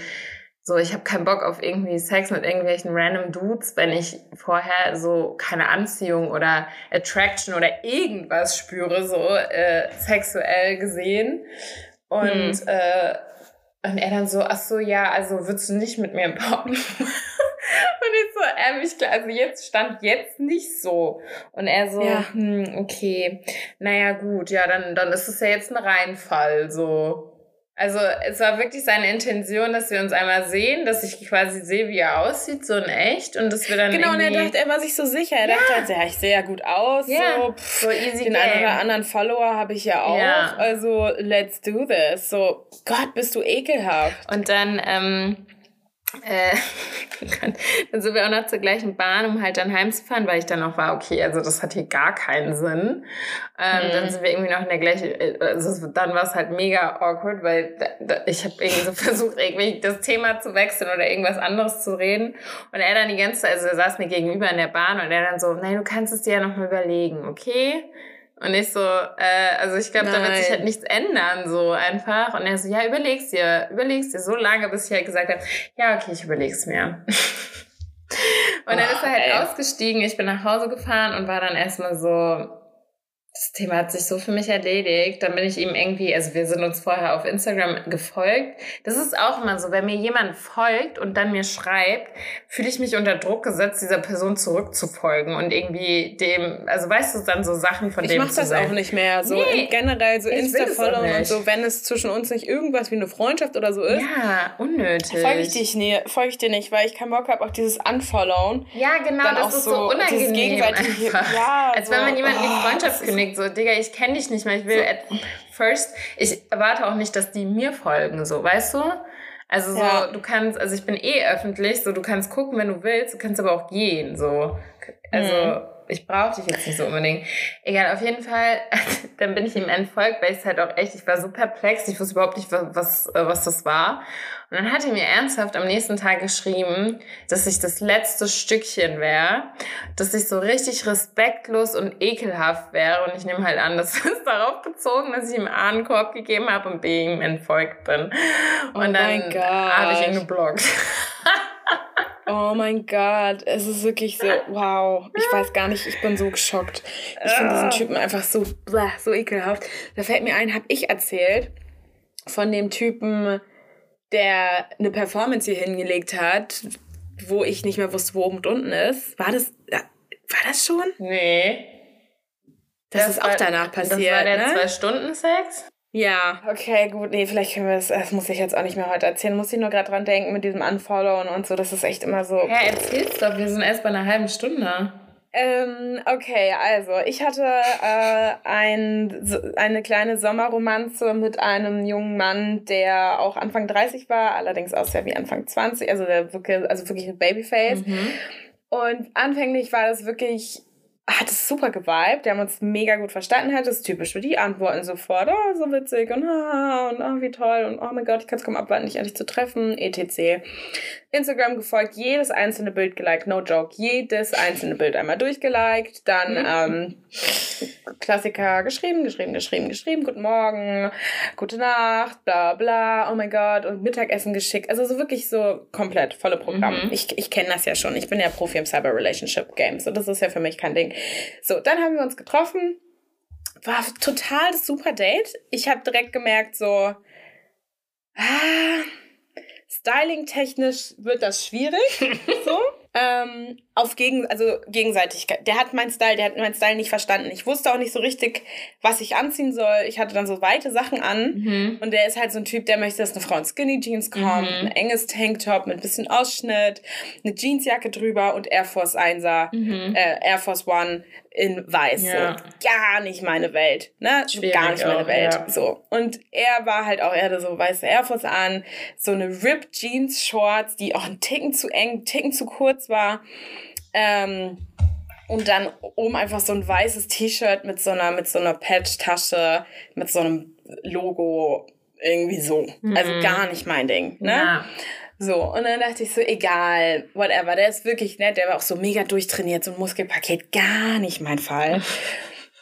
so, ich habe keinen Bock auf irgendwie Sex mit irgendwelchen random Dudes, wenn ich vorher so keine Anziehung oder Attraction oder irgendwas spüre, so äh, sexuell gesehen. Und, hm. äh, und er dann so, ach so, ja, also würdest du nicht mit mir poppen? <laughs> und ich so, er mich klar, also jetzt stand jetzt nicht so. Und er so, ja. hm, okay, naja, gut, ja, dann, dann ist es ja jetzt ein Reinfall, so. Also es war wirklich seine Intention, dass wir uns einmal sehen, dass ich quasi sehe, wie er aussieht, so in echt und dass wir dann Genau, und er dachte, er war sich so sicher. Er ja. dachte halt, ja, ich sehe ja gut aus. Ja. So, pff, so easy Den einen oder anderen Follower habe ich ja auch. Ja. Also let's do this. So, Gott, bist du ekelhaft. Und dann ähm, äh, <laughs> dann sind wir auch noch zur gleichen Bahn, um halt dann heimzufahren, weil ich dann auch war, okay, also das hat hier gar keinen Sinn. Ähm, mhm. Dann sind wir irgendwie noch in der gleichen, äh, also dann war es halt mega awkward, weil da, da, ich habe irgendwie so <laughs> versucht, irgendwie das Thema zu wechseln oder irgendwas anderes zu reden. Und er dann die ganze Zeit, also er saß mir gegenüber in der Bahn und er dann so, nein, du kannst es dir ja noch mal überlegen, okay? Und ich so, äh, also ich glaube, da wird sich halt nichts ändern, so einfach. Und er so, ja, überleg's dir, überleg's dir so lange, bis ich halt gesagt habe, ja, okay, ich überleg's mir. <laughs> und dann ist er halt ey. ausgestiegen, ich bin nach Hause gefahren und war dann erstmal so, das Thema hat sich so für mich erledigt. Dann bin ich ihm irgendwie, also wir sind uns vorher auf Instagram gefolgt. Das ist auch immer so, wenn mir jemand folgt und dann mir schreibt, fühle ich mich unter Druck gesetzt, dieser Person zurückzufolgen und irgendwie dem, also weißt du, dann so Sachen von ich dem Ich mach das sein. auch nicht mehr. So nee, generell so Insta-Follow und so, wenn es zwischen uns nicht irgendwas wie eine Freundschaft oder so ist. Ja, unnötig. Folge ich dich nie, folge ich dir nicht, weil ich keinen Bock habe, auch dieses Unfollowen. Ja, genau, das ist so, so unangenehm. Ja, Als so, wenn man jemanden oh, die Freundschaft kündigt denkt so, Digga, ich kenne dich nicht mehr, ich will so. at first, ich erwarte auch nicht, dass die mir folgen, so, weißt du? Also so, ja. du kannst, also ich bin eh öffentlich, so du kannst gucken, wenn du willst, du kannst aber auch gehen, so. Also mhm. Ich brauche dich jetzt nicht so unbedingt. Egal, auf jeden Fall, <laughs> dann bin ich ihm entfolgt, weil ich es halt auch echt, ich war so perplex, ich wusste überhaupt nicht, was, was das war. Und dann hat er mir ernsthaft am nächsten Tag geschrieben, dass ich das letzte Stückchen wäre, dass ich so richtig respektlos und ekelhaft wäre. Und ich nehme halt an, <laughs> dass es darauf bezogen, dass ich ihm A einen Korb gegeben habe und B ihm entfolgt bin. Und oh dann habe ich ihn geblockt. <laughs> Oh mein Gott, es ist wirklich so, wow. Ich weiß gar nicht, ich bin so geschockt. Ich finde diesen Typen einfach so, so ekelhaft. Da fällt mir ein, habe ich erzählt von dem Typen, der eine Performance hier hingelegt hat, wo ich nicht mehr wusste, wo oben und unten ist. War das, war das schon? Nee. Das, das ist auch danach passiert. Das war der ne? Zwei-Stunden-Sex? Ja. Okay, gut. Nee, vielleicht können wir das, das muss ich jetzt auch nicht mehr heute erzählen. Muss ich nur gerade dran denken mit diesem Unfollowen und so. Das ist echt immer so. Ja, erzähl's doch. Wir sind erst bei einer halben Stunde. Ähm, okay, also ich hatte äh, ein, eine kleine Sommerromanze mit einem jungen Mann, der auch Anfang 30 war, allerdings aussah wie Anfang 20, also der wirklich, also wirklich ein Babyface. Mhm. Und anfänglich war das wirklich hat es super geweibt. Wir haben uns mega gut verstanden. Hat es typisch für die Antworten sofort. Oh, so witzig und, ah, und oh, wie toll und oh mein Gott, ich kann es kaum abwarten, dich endlich zu treffen. etc. Instagram gefolgt, jedes einzelne Bild geliked, no joke, jedes einzelne Bild einmal durchgeliked. Dann mhm. ähm, Klassiker geschrieben, geschrieben, geschrieben, geschrieben. Guten Morgen, gute Nacht, bla bla, oh mein Gott und Mittagessen geschickt. Also so wirklich so komplett volle Programm. Mhm. Ich, ich kenne das ja schon. Ich bin ja Profi im Cyber Relationship Game. So, das ist ja für mich kein Ding. So, dann haben wir uns getroffen. War total das super Date. Ich habe direkt gemerkt, so, ah, styling-technisch wird das schwierig. <laughs> so ähm, auf gegen, also Gegenseitigkeit. Der hat meinen Style, der hat meinen Style nicht verstanden. Ich wusste auch nicht so richtig, was ich anziehen soll. Ich hatte dann so weite Sachen an mhm. und der ist halt so ein Typ, der möchte, dass eine Frau in Skinny Jeans kommt, mhm. ein enges Tanktop mit ein bisschen Ausschnitt, eine Jeansjacke drüber und Air Force 1er, mhm. äh, Air Force One in weiß. Ja. So. Gar nicht meine Welt. Ne? Schwierig Gar nicht meine auch, Welt. Ja. So. Und er war halt auch, er hatte so weiße Air Force an, so eine Ripped Jeans Shorts, die auch ein Ticken zu eng, ein Ticken zu kurz war. Ähm, und dann oben einfach so ein weißes T-Shirt mit so einer, mit so einer Patch-Tasche, mit so einem Logo, irgendwie so. Mhm. Also gar nicht mein Ding, ne? Ja. So, und dann dachte ich so, egal, whatever, der ist wirklich nett, der war auch so mega durchtrainiert, so ein Muskelpaket, gar nicht mein Fall. <laughs>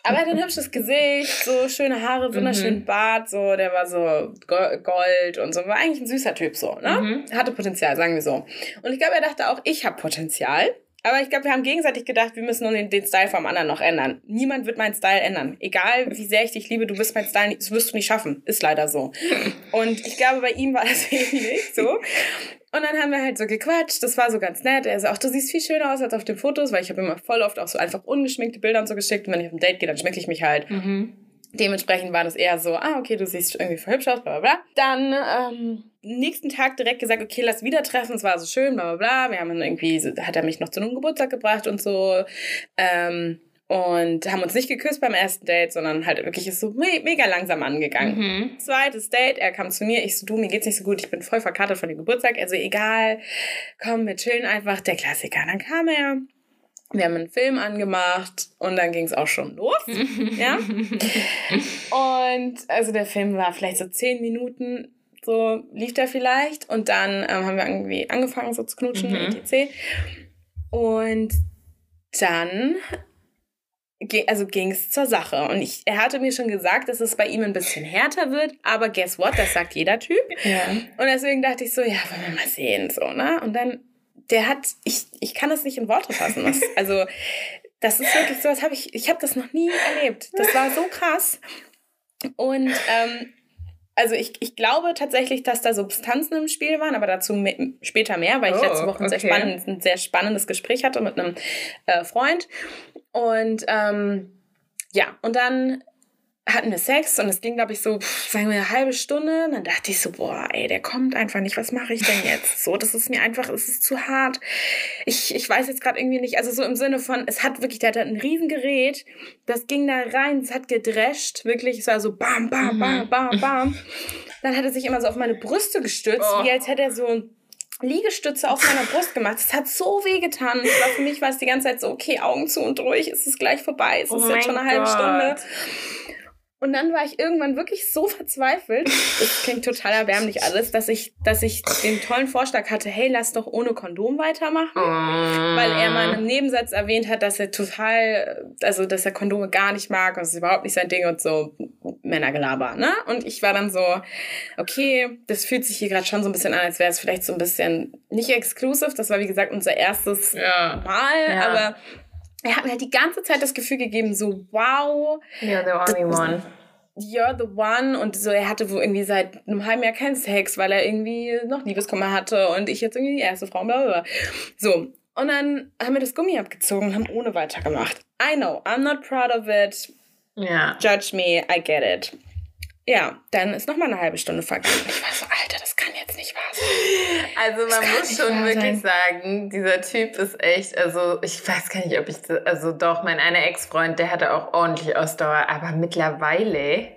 Aber er hat ein hübsches Gesicht, so schöne Haare, wunderschönen mhm. Bart, so, der war so Gold und so, war eigentlich ein süßer Typ, so, ne? Mhm. Hatte Potenzial, sagen wir so. Und ich glaube, er dachte auch, ich habe Potenzial. Aber ich glaube, wir haben gegenseitig gedacht, wir müssen den, den Style vom anderen noch ändern. Niemand wird meinen Style ändern. Egal, wie sehr ich dich liebe, du wirst meinen Style nicht, das wirst du nicht schaffen. Ist leider so. Und ich glaube, bei ihm war das <laughs> ähnlich so. Und dann haben wir halt so gequatscht, das war so ganz nett. Er so, ach, du siehst viel schöner aus als auf den Fotos, weil ich habe immer voll oft auch so einfach ungeschminkte Bilder und so geschickt. Und wenn ich auf ein Date gehe, dann schminke ich mich halt. Mhm. Dementsprechend war das eher so, ah, okay, du siehst irgendwie voll hübsch aus, bla bla bla. Dann ähm, nächsten Tag direkt gesagt, okay, lass wieder treffen, es war so schön, bla bla bla. Wir haben dann irgendwie, hat er mich noch zu einem Geburtstag gebracht und so. Ähm, und haben uns nicht geküsst beim ersten Date, sondern halt wirklich ist so me mega langsam angegangen. Mhm. Zweites Date, er kam zu mir, ich so, du, mir geht's nicht so gut, ich bin voll verkartet von dem Geburtstag. Also egal, komm, wir chillen einfach, der Klassiker. Dann kam er, wir haben einen Film angemacht und dann ging es auch schon los. ja. <laughs> Und also der Film war vielleicht so zehn Minuten so lief der vielleicht. Und dann ähm, haben wir irgendwie angefangen so zu knutschen, mhm. etc. Und dann also ging es zur Sache. Und ich, er hatte mir schon gesagt, dass es bei ihm ein bisschen härter wird, aber guess what, das sagt jeder Typ. Ja. Und deswegen dachte ich so, ja, wollen wir mal sehen, so, ne? Und dann, der hat, ich, ich kann das nicht in Worte fassen. Was, also, das ist wirklich so, das habe ich, ich habe das noch nie erlebt. Das war so krass. Und ähm, also ich, ich glaube tatsächlich, dass da Substanzen im Spiel waren, aber dazu me später mehr, weil ich oh, letzte Woche ein, okay. sehr spannend, ein sehr spannendes Gespräch hatte mit einem äh, Freund. Und ähm, ja, und dann hatten wir Sex und es ging, glaube ich, so, sagen wir, eine halbe Stunde. Und dann dachte ich so, boah, ey, der kommt einfach nicht. Was mache ich denn jetzt? So, das ist mir einfach, es ist zu hart. Ich, ich weiß jetzt gerade irgendwie nicht, also so im Sinne von, es hat wirklich, der hat ein Riesengerät, das ging da rein, es hat gedrescht, wirklich, es war so bam, bam, bam, mhm. bam, bam. Dann hat er sich immer so auf meine Brüste gestützt, oh. wie als hätte er so ein Liegestütze auf meiner Brust gemacht. Es hat so weh getan. Ich war für mich war es die ganze Zeit so, okay, Augen zu und ruhig, es ist gleich vorbei. Es oh ist jetzt schon eine halbe Stunde. Und dann war ich irgendwann wirklich so <laughs> verzweifelt, das klingt total erbärmlich alles, dass ich, dass ich den tollen Vorschlag hatte, hey, lass doch ohne Kondom weitermachen. Oh. Weil er mal in einem Nebensatz erwähnt hat, dass er total, also dass er Kondome gar nicht mag und es ist überhaupt nicht sein Ding und so Männergelaber, ne? Und ich war dann so, okay, das fühlt sich hier gerade schon so ein bisschen an, als wäre es vielleicht so ein bisschen nicht exclusive. Das war wie gesagt unser erstes ja. Mal, ja. aber er hat mir halt die ganze Zeit das Gefühl gegeben, so wow. You're the only one. You're the one. Und so, er hatte wohl irgendwie seit einem halben Jahr keinen Sex, weil er irgendwie noch Liebeskummer hatte und ich jetzt irgendwie die erste Frau, bla, bla. So. Und dann haben wir das Gummi abgezogen und haben ohne weitergemacht. I know, I'm not proud of it. Ja. Judge me, I get it. Ja, dann ist noch mal eine halbe Stunde vergangen. Ich war so, Alter, das kann jetzt nicht wahr sein. Also man muss schon wirklich sagen, dieser Typ ist echt, also ich weiß gar nicht, ob ich, also doch, mein einer Ex-Freund, der hatte auch ordentlich Ausdauer, aber mittlerweile...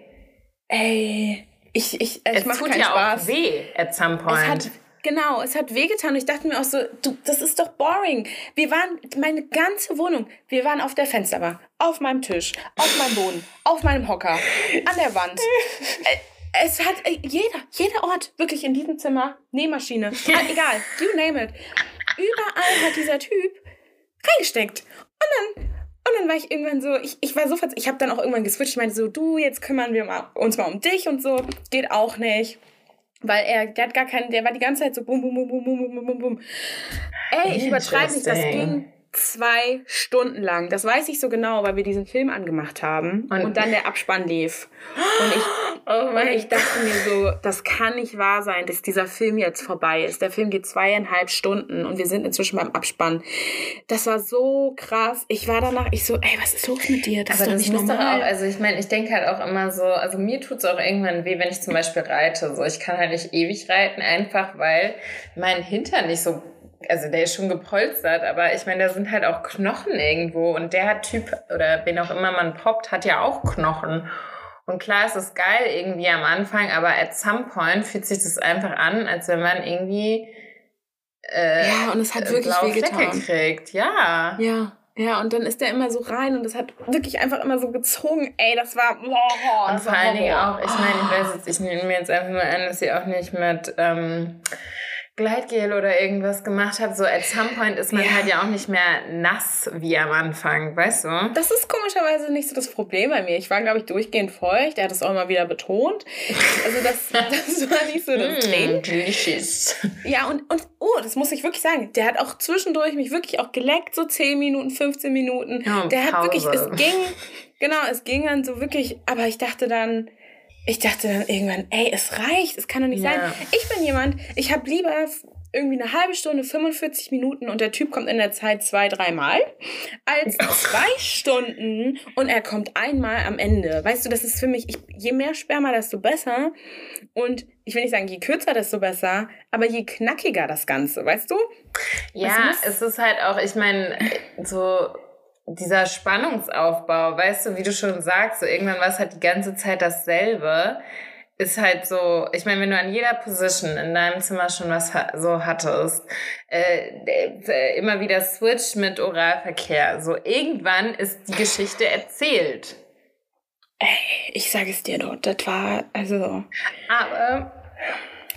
Ey, ich, ich, ich es tut ja Spaß. auch weh at some point. Es hat, Genau, es hat wehgetan. Ich dachte mir auch so, du, das ist doch boring. Wir waren, meine ganze Wohnung, wir waren auf der Fensterbar, auf meinem Tisch, auf meinem Boden, auf meinem Hocker, an der Wand. Äh, es hat äh, jeder, jeder Ort, wirklich in diesem Zimmer, Nähmaschine, <laughs> egal, you name it. Überall hat dieser Typ reingesteckt. Und dann und dann war ich irgendwann so, ich, ich war so ich habe dann auch irgendwann geswitcht, ich meinte so, du, jetzt kümmern wir mal, uns mal um dich und so, geht auch nicht. Weil er, der hat gar keinen, der war die ganze Zeit so bum, bum, bum, bum, bum, bum, bum. Ey, ich übertreibe nicht, das ging zwei Stunden lang. Das weiß ich so genau, weil wir diesen Film angemacht haben und, und dann der Abspann lief. Und ich, <gasps> oh und ich dachte mir so, das kann nicht wahr sein, dass dieser Film jetzt vorbei ist. Der Film geht zweieinhalb Stunden und wir sind inzwischen beim Abspann. Das war so krass. Ich war danach, ich so, ey, was ist los mit dir? Das Aber ist doch nicht normal. Auch, also ich meine, ich denke halt auch immer so, also mir tut es auch irgendwann weh, wenn ich zum Beispiel reite. So, ich kann halt nicht ewig reiten, einfach weil mein Hintern nicht so also der ist schon gepolstert, aber ich meine, da sind halt auch Knochen irgendwo und der Typ oder wen auch immer man poppt, hat ja auch Knochen. Und klar, es ist geil irgendwie am Anfang, aber at some point fühlt sich das einfach an, als wenn man irgendwie äh, ja und es hat wirklich wehgetan. kriegt. Ja. Ja. Ja, und dann ist der immer so rein und das hat wirklich einfach immer so gezogen. Ey, das war. Boah, und vor allen Dingen auch, ich meine, ich weiß jetzt, ich nehme mir jetzt einfach mal an, dass sie auch nicht mit ähm, Gleitgel oder irgendwas gemacht habe, so at some point ist man ja. halt ja auch nicht mehr nass wie am Anfang, weißt du? Das ist komischerweise nicht so das Problem bei mir. Ich war, glaube ich, durchgehend feucht. Er hat es auch immer wieder betont. Also das, <laughs> das war nicht so das mm, Ding. Delicious. Ja, und, und oh, das muss ich wirklich sagen. Der hat auch zwischendurch mich wirklich auch geleckt, so 10 Minuten, 15 Minuten. Oh, der hat wirklich, es ging, genau, es ging dann so wirklich, aber ich dachte dann, ich dachte dann irgendwann, ey, es reicht, es kann doch nicht ja. sein. Ich bin jemand, ich habe lieber irgendwie eine halbe Stunde, 45 Minuten und der Typ kommt in der Zeit zwei, dreimal, als <laughs> zwei Stunden und er kommt einmal am Ende. Weißt du, das ist für mich, ich, je mehr Sperma, desto besser. Und ich will nicht sagen, je kürzer, desto besser, aber je knackiger das Ganze, weißt du? Ja, es ist halt auch, ich meine, so dieser Spannungsaufbau, weißt du, wie du schon sagst, so irgendwann war es halt die ganze Zeit dasselbe, ist halt so, ich meine, wenn du an jeder Position in deinem Zimmer schon was so hattest, äh, äh, immer wieder Switch mit Oralverkehr, so irgendwann ist die Geschichte erzählt. Ey, ich sage es dir doch, das war, also... Aber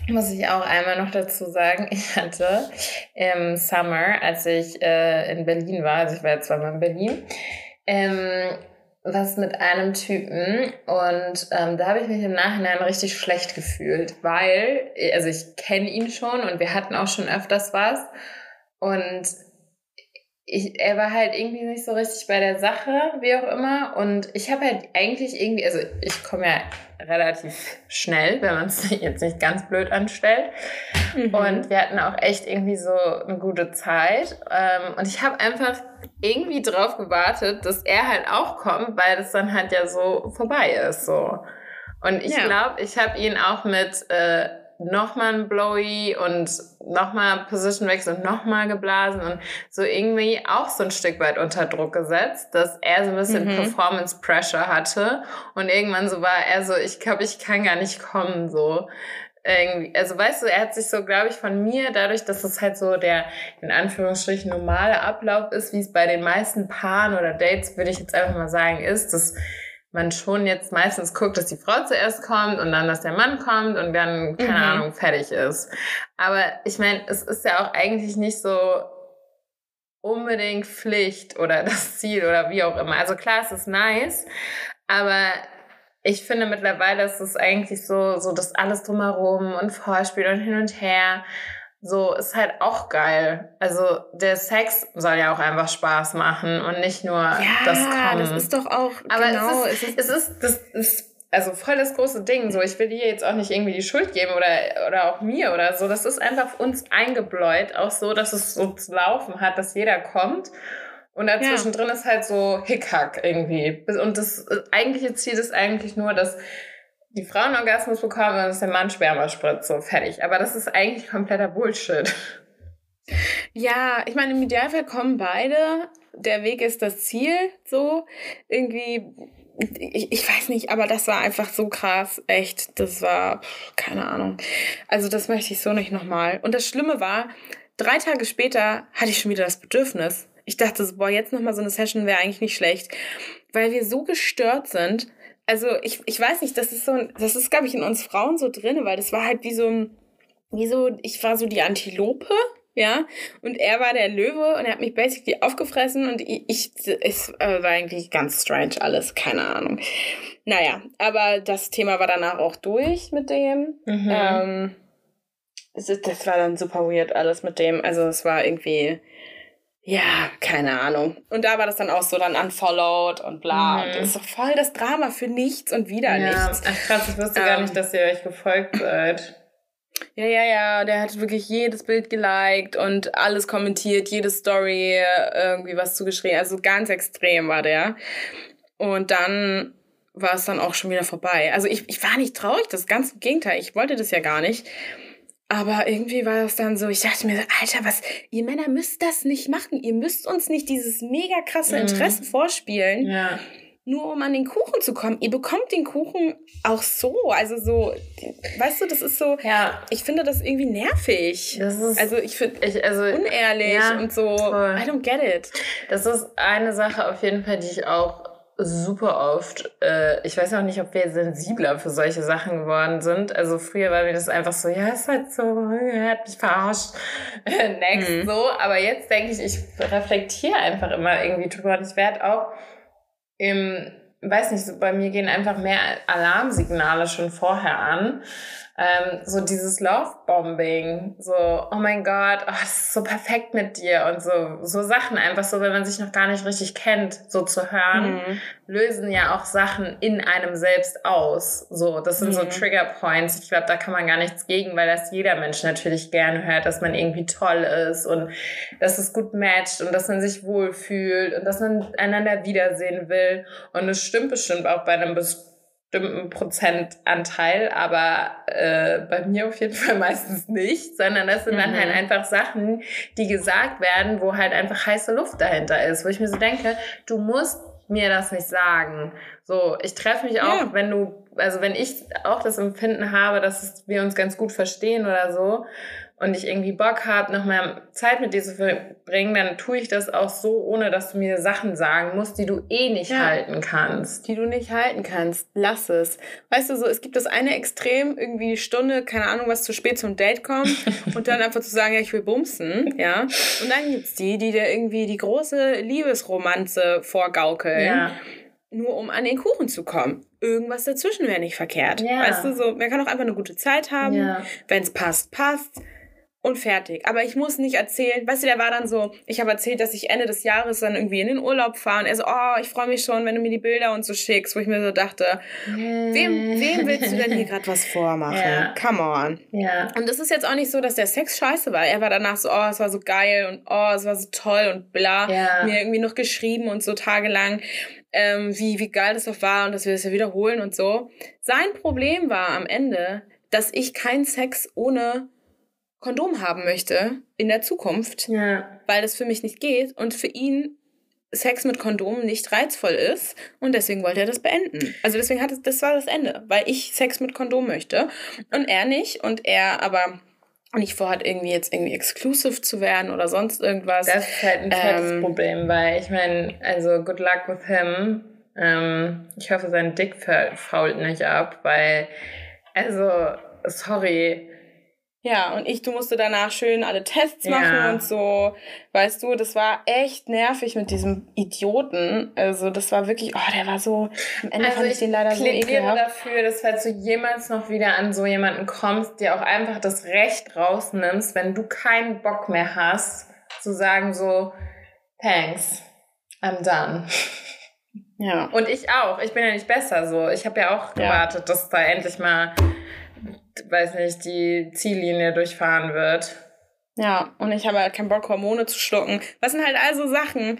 muss ich auch einmal noch dazu sagen, <laughs> ich hatte im Summer, als ich äh, in Berlin war, also ich war jetzt zweimal in Berlin, ähm, was mit einem Typen und ähm, da habe ich mich im Nachhinein richtig schlecht gefühlt, weil, also ich kenne ihn schon und wir hatten auch schon öfters was und ich, er war halt irgendwie nicht so richtig bei der Sache, wie auch immer. Und ich habe halt eigentlich irgendwie, also ich komme ja relativ schnell, wenn man es <laughs> jetzt nicht ganz blöd anstellt. Mhm. Und wir hatten auch echt irgendwie so eine gute Zeit. Ähm, und ich habe einfach irgendwie drauf gewartet, dass er halt auch kommt, weil das dann halt ja so vorbei ist. So. Und ich ja. glaube, ich habe ihn auch mit äh, nochmal ein Blowy und nochmal Positionwechsel und nochmal geblasen und so irgendwie auch so ein Stück weit unter Druck gesetzt, dass er so ein bisschen mhm. Performance Pressure hatte und irgendwann so war er so, ich glaube, ich kann gar nicht kommen, so. Irgendwie, also weißt du, er hat sich so, glaube ich, von mir, dadurch, dass es halt so der in Anführungsstrichen normale Ablauf ist, wie es bei den meisten Paaren oder Dates, würde ich jetzt einfach mal sagen, ist, dass man schon jetzt meistens guckt, dass die Frau zuerst kommt und dann, dass der Mann kommt und dann, keine mhm. Ahnung, fertig ist. Aber ich meine, es ist ja auch eigentlich nicht so unbedingt Pflicht oder <laughs> das Ziel oder wie auch immer. Also klar, es ist nice, aber ich finde mittlerweile ist es eigentlich so, so das alles drumherum und Vorspiel und hin und her so ist halt auch geil. Also der Sex soll ja auch einfach Spaß machen und nicht nur ja, das Kommen. das ist doch auch Aber genau, es ist, es ist, das ist also voll das große Ding. So, ich will dir jetzt auch nicht irgendwie die Schuld geben oder, oder auch mir oder so. Das ist einfach uns eingebläut, auch so, dass es so zu laufen hat, dass jeder kommt Und dazwischen ja. drin ist halt so Hickhack irgendwie. Und das eigentliche Ziel ist eigentlich nur, dass die Frauen Orgasmus bekommen und dass der Mann Sperma spritzt. So, fertig. Aber das ist eigentlich kompletter Bullshit. Ja, ich meine, im Idealfall kommen beide. Der Weg ist das Ziel, so. Irgendwie, ich, ich weiß nicht, aber das war einfach so krass. Echt, das war, keine Ahnung. Also, das möchte ich so nicht nochmal. Und das Schlimme war, drei Tage später hatte ich schon wieder das Bedürfnis. Ich dachte so, boah, jetzt nochmal so eine Session wäre eigentlich nicht schlecht. Weil wir so gestört sind. Also, ich, ich weiß nicht, das ist so, das ist, glaube ich, in uns Frauen so drin, weil das war halt wie so ein, wie so, ich war so die Antilope ja. Und er war der Löwe und er hat mich basically aufgefressen und ich, ich es äh, war eigentlich ganz strange alles, keine Ahnung. Naja, aber das Thema war danach auch durch mit dem. Mhm. Ähm, das war dann super weird alles mit dem. Also es war irgendwie, ja, keine Ahnung. Und da war das dann auch so dann unfollowed und bla. Mhm. Und das ist doch voll das Drama für nichts und wieder ja. nichts. Ach krass, ich wusste ähm, gar nicht, dass ihr euch gefolgt seid. Ja, ja, ja, der hat wirklich jedes Bild geliked und alles kommentiert, jede Story irgendwie was zugeschrieben. Also ganz extrem war der. Und dann war es dann auch schon wieder vorbei. Also ich, ich war nicht traurig, das ganze Gegenteil. Ich wollte das ja gar nicht. Aber irgendwie war das dann so, ich dachte mir, Alter, was, ihr Männer müsst das nicht machen. Ihr müsst uns nicht dieses mega krasse mhm. Interesse mhm. vorspielen. Ja nur um an den Kuchen zu kommen. Ihr bekommt den Kuchen auch so. Also so, weißt du, das ist so, ja. ich finde das irgendwie nervig. Das ist, also ich finde also, unehrlich ja, und so, voll. I don't get it. Das ist eine Sache auf jeden Fall, die ich auch super oft, äh, ich weiß auch nicht, ob wir sensibler für solche Sachen geworden sind. Also früher war mir das einfach so, ja, ist halt so, er hat mich verarscht, <laughs> next, mhm. so. Aber jetzt denke ich, ich reflektiere einfach immer irgendwie drüber und ich werde auch im, weiß nicht, so bei mir gehen einfach mehr Alarmsignale schon vorher an ähm, so dieses Love-Bombing, so, oh mein Gott, oh, das ist so perfekt mit dir und so, so Sachen einfach so, wenn man sich noch gar nicht richtig kennt, so zu hören, mhm. lösen ja auch Sachen in einem selbst aus. So, das sind mhm. so Trigger Points. Ich glaube, da kann man gar nichts gegen, weil das jeder Mensch natürlich gerne hört, dass man irgendwie toll ist und dass es gut matcht und dass man sich wohlfühlt und dass man einander wiedersehen will. Und es stimmt bestimmt auch bei einem bestimmten Prozentanteil, aber äh, bei mir auf jeden <laughs> Fall meistens nicht, sondern das sind mhm. dann halt mhm. einfach Sachen, die gesagt werden, wo halt einfach heiße Luft dahinter ist, wo ich mir so denke, du musst mir das nicht sagen. So, ich treffe mich auch, ja. wenn du, also wenn ich auch das Empfinden habe, dass wir uns ganz gut verstehen oder so und ich irgendwie Bock habe, noch mehr Zeit mit dir zu verbringen, dann tue ich das auch so, ohne dass du mir Sachen sagen musst, die du eh nicht ja, halten kannst. Die du nicht halten kannst. Lass es. Weißt du, so, es gibt das eine Extrem, irgendwie Stunde, keine Ahnung, was zu spät zum Date kommt <laughs> und dann einfach zu sagen, ja, ich will bumsen, ja. Und dann gibt's die, die dir irgendwie die große Liebesromanze vorgaukeln. Ja nur um an den Kuchen zu kommen. Irgendwas dazwischen wäre nicht verkehrt. Ja. Weißt du, so, man kann auch einfach eine gute Zeit haben. Ja. Wenn es passt, passt und fertig. Aber ich muss nicht erzählen, weißt du, der war dann so, ich habe erzählt, dass ich Ende des Jahres dann irgendwie in den Urlaub fahre und er so, oh, ich freue mich schon, wenn du mir die Bilder und so schickst, wo ich mir so dachte, wem, wem willst du denn hier <laughs> gerade was vormachen? Ja. Come on. Ja. Und es ist jetzt auch nicht so, dass der Sex scheiße war. Er war danach so, oh, es war so geil und oh, es war so toll und bla. Ja. Mir irgendwie noch geschrieben und so tagelang, ähm, wie, wie geil das doch war und dass wir das ja wiederholen und so. Sein Problem war am Ende, dass ich keinen Sex ohne Kondom haben möchte in der Zukunft, ja. weil das für mich nicht geht und für ihn Sex mit Kondom nicht reizvoll ist und deswegen wollte er das beenden. Also deswegen hat es, das war das Ende, weil ich Sex mit Kondom möchte und er nicht und er aber nicht vorhat, irgendwie jetzt irgendwie exclusive zu werden oder sonst irgendwas. Das ist halt ein fettes ähm, Problem, weil ich meine, also good luck with him. Ähm, ich hoffe, sein Dick fault nicht ab, weil, also, sorry, ja, und ich, du musste danach schön alle Tests machen ja. und so. Weißt du, das war echt nervig mit diesem Idioten. Also, das war wirklich, oh, der war so, am Ende also fand ich den leider so ekelhaft. Ich plädiere dafür, dass falls du jemals noch wieder an so jemanden kommst, dir auch einfach das Recht rausnimmst, wenn du keinen Bock mehr hast, zu sagen so, thanks, I'm done. Ja. Und ich auch. Ich bin ja nicht besser so. Ich habe ja auch gewartet, ja. dass da endlich mal weiß nicht, die Ziellinie durchfahren wird. Ja, und ich habe halt keinen Bock, Hormone zu schlucken. Was sind halt also Sachen,